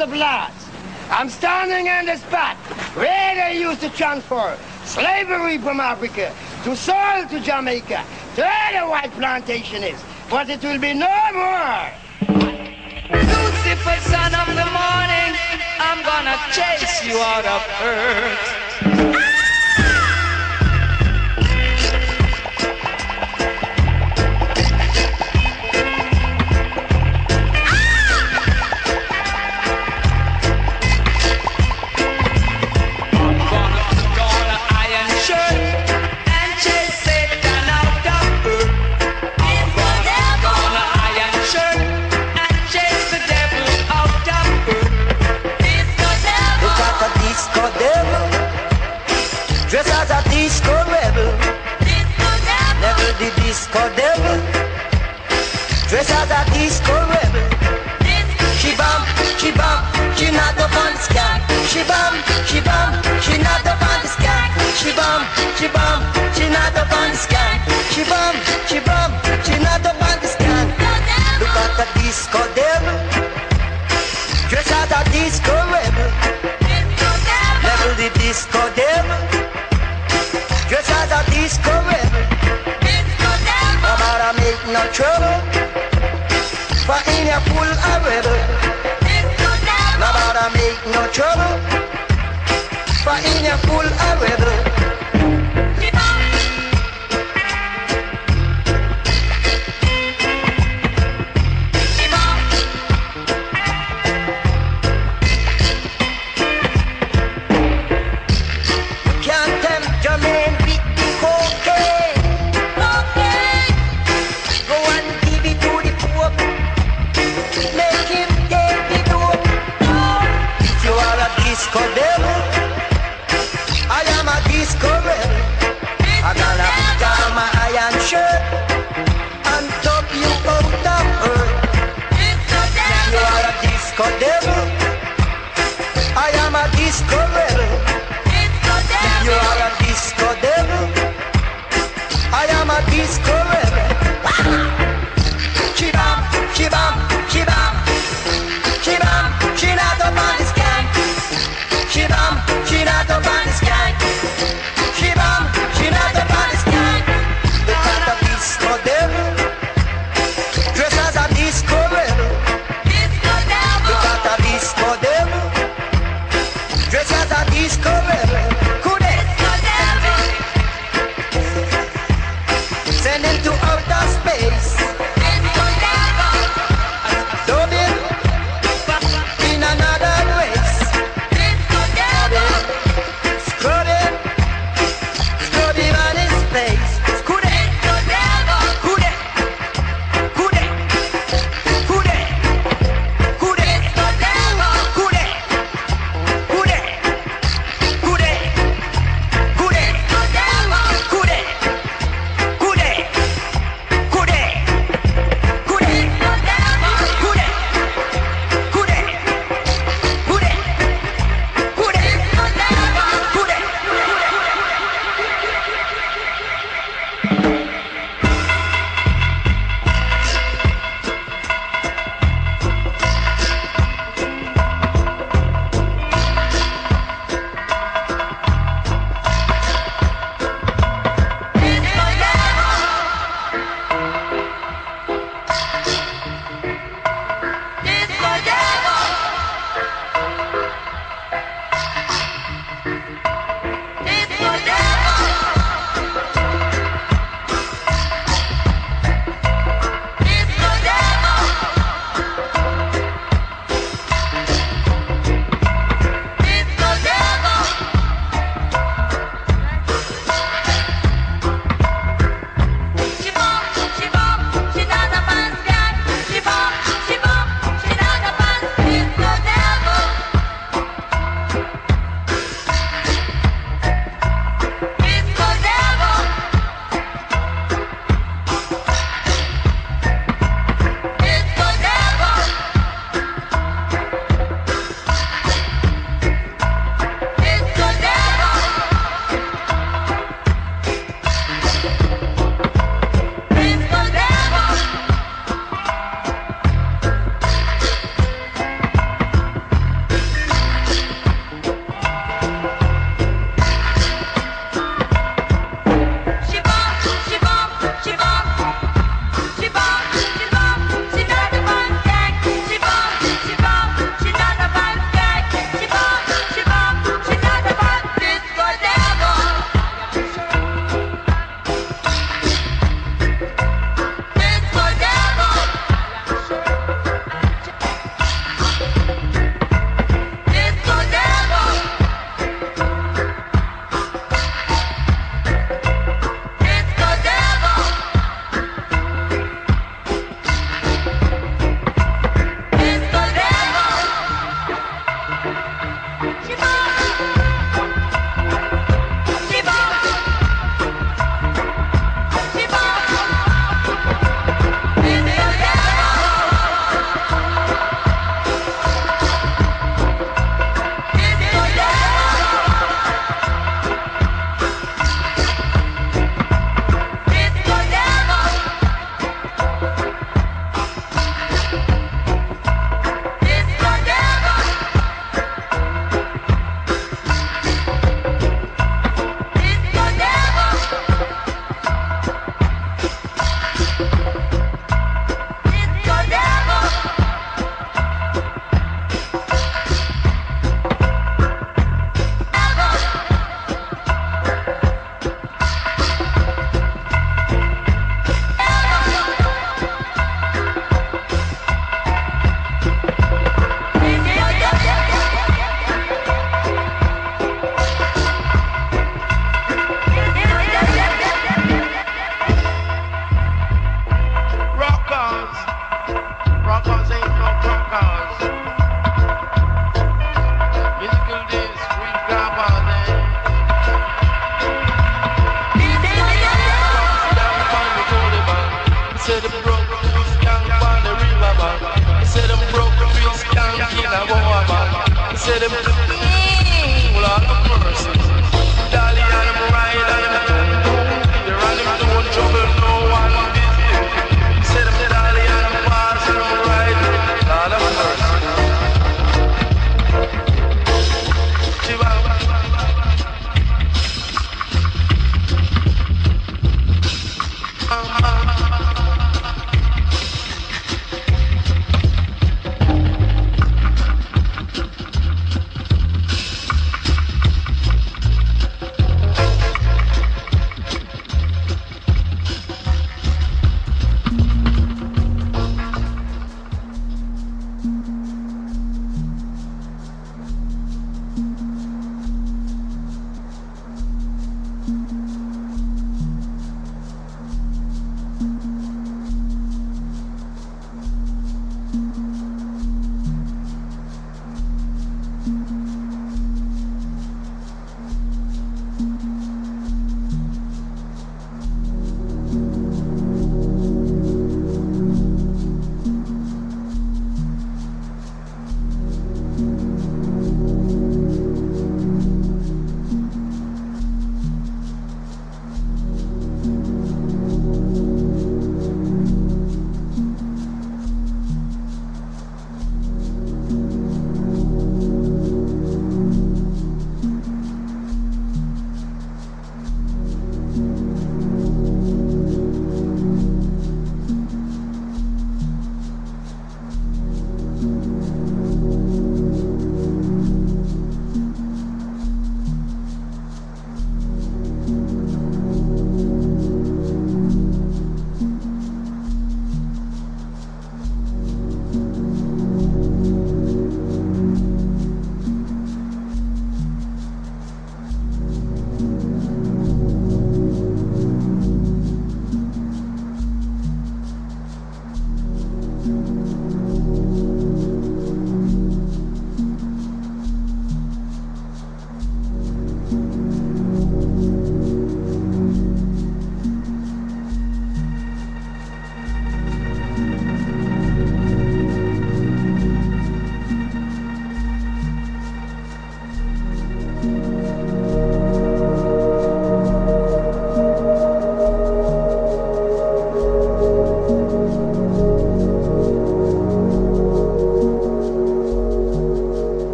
the blood. I'm standing on the spot where they used to transfer slavery from Africa to soil to Jamaica, to where the white plantation is. But it will be no more. Lucifer, son of the morning, I'm gonna chase you out of earth.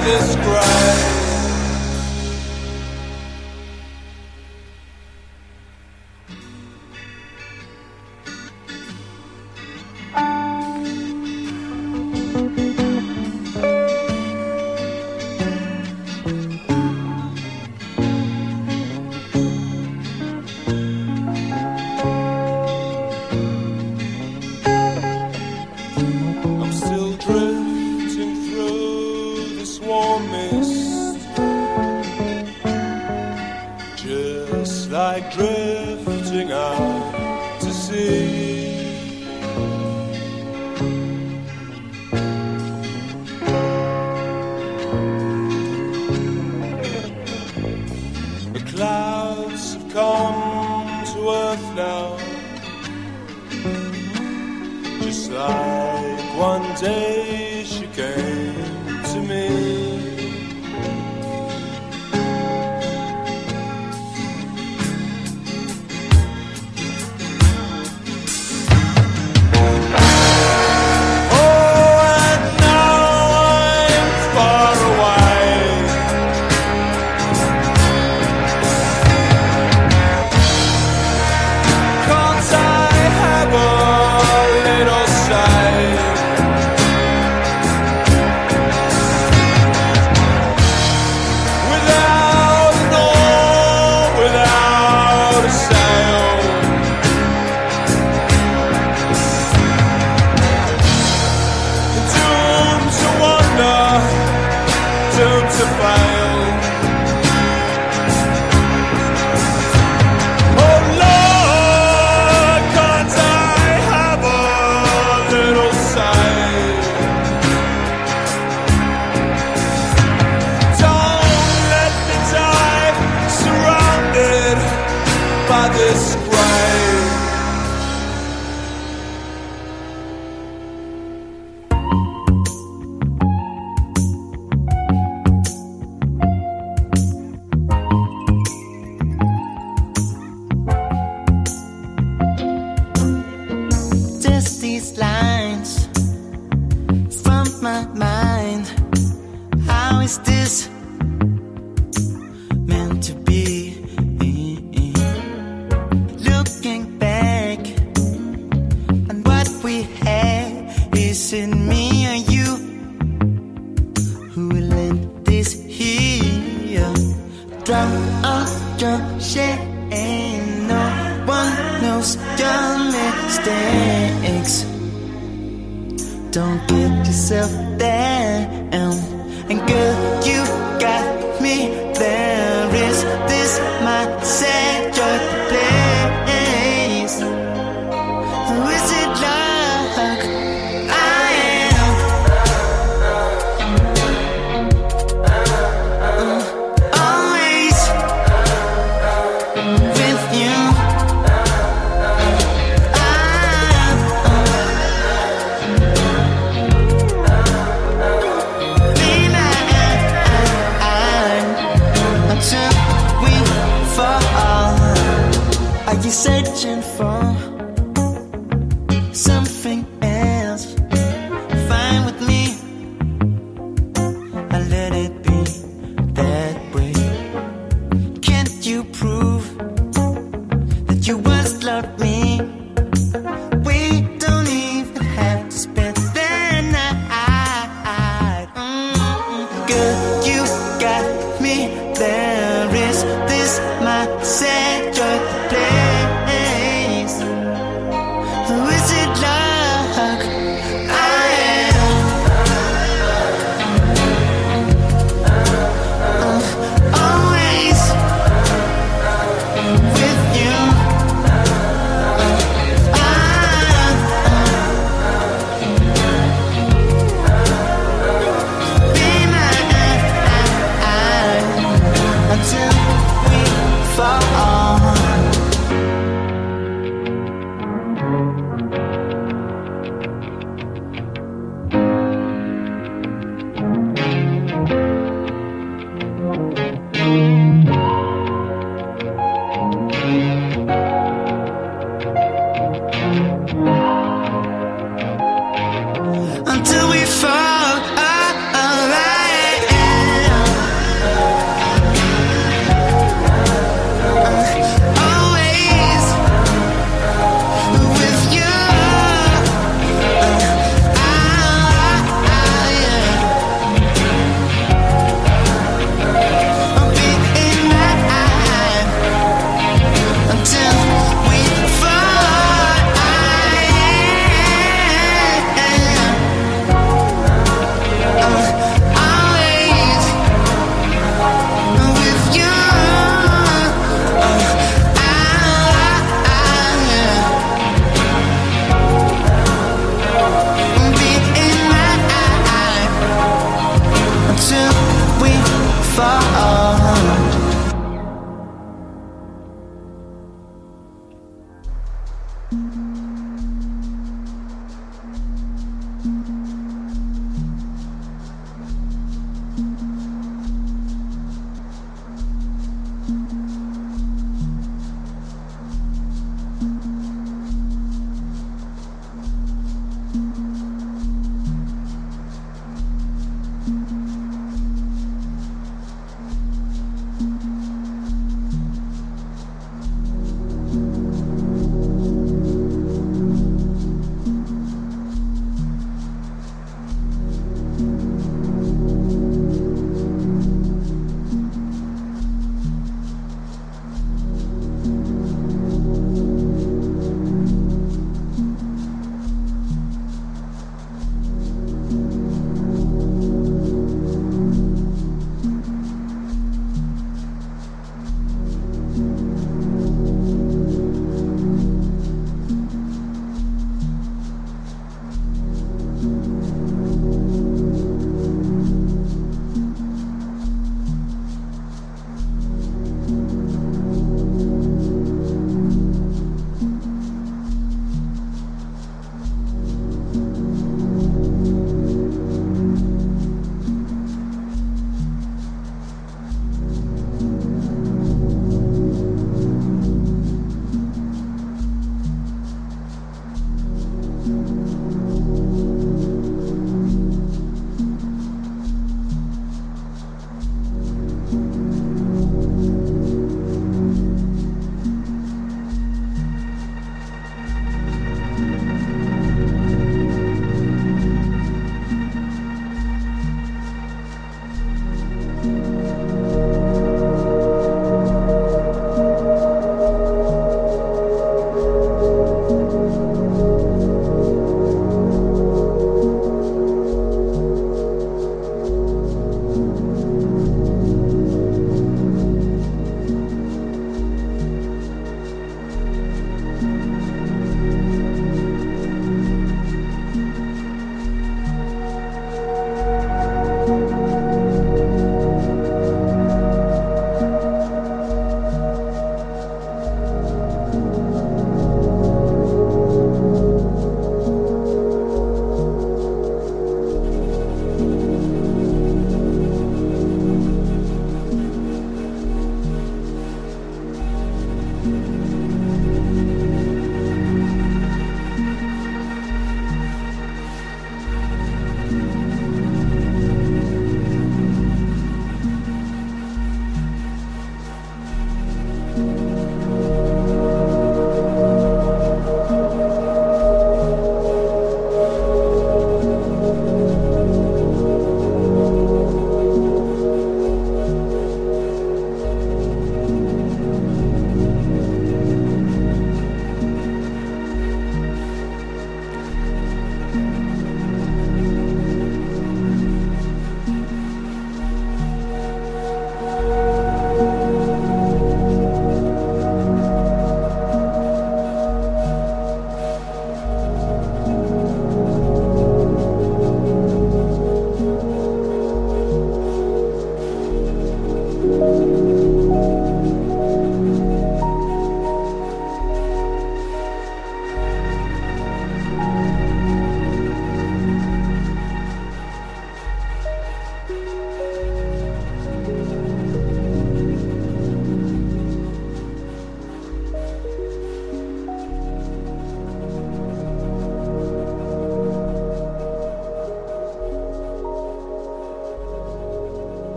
describe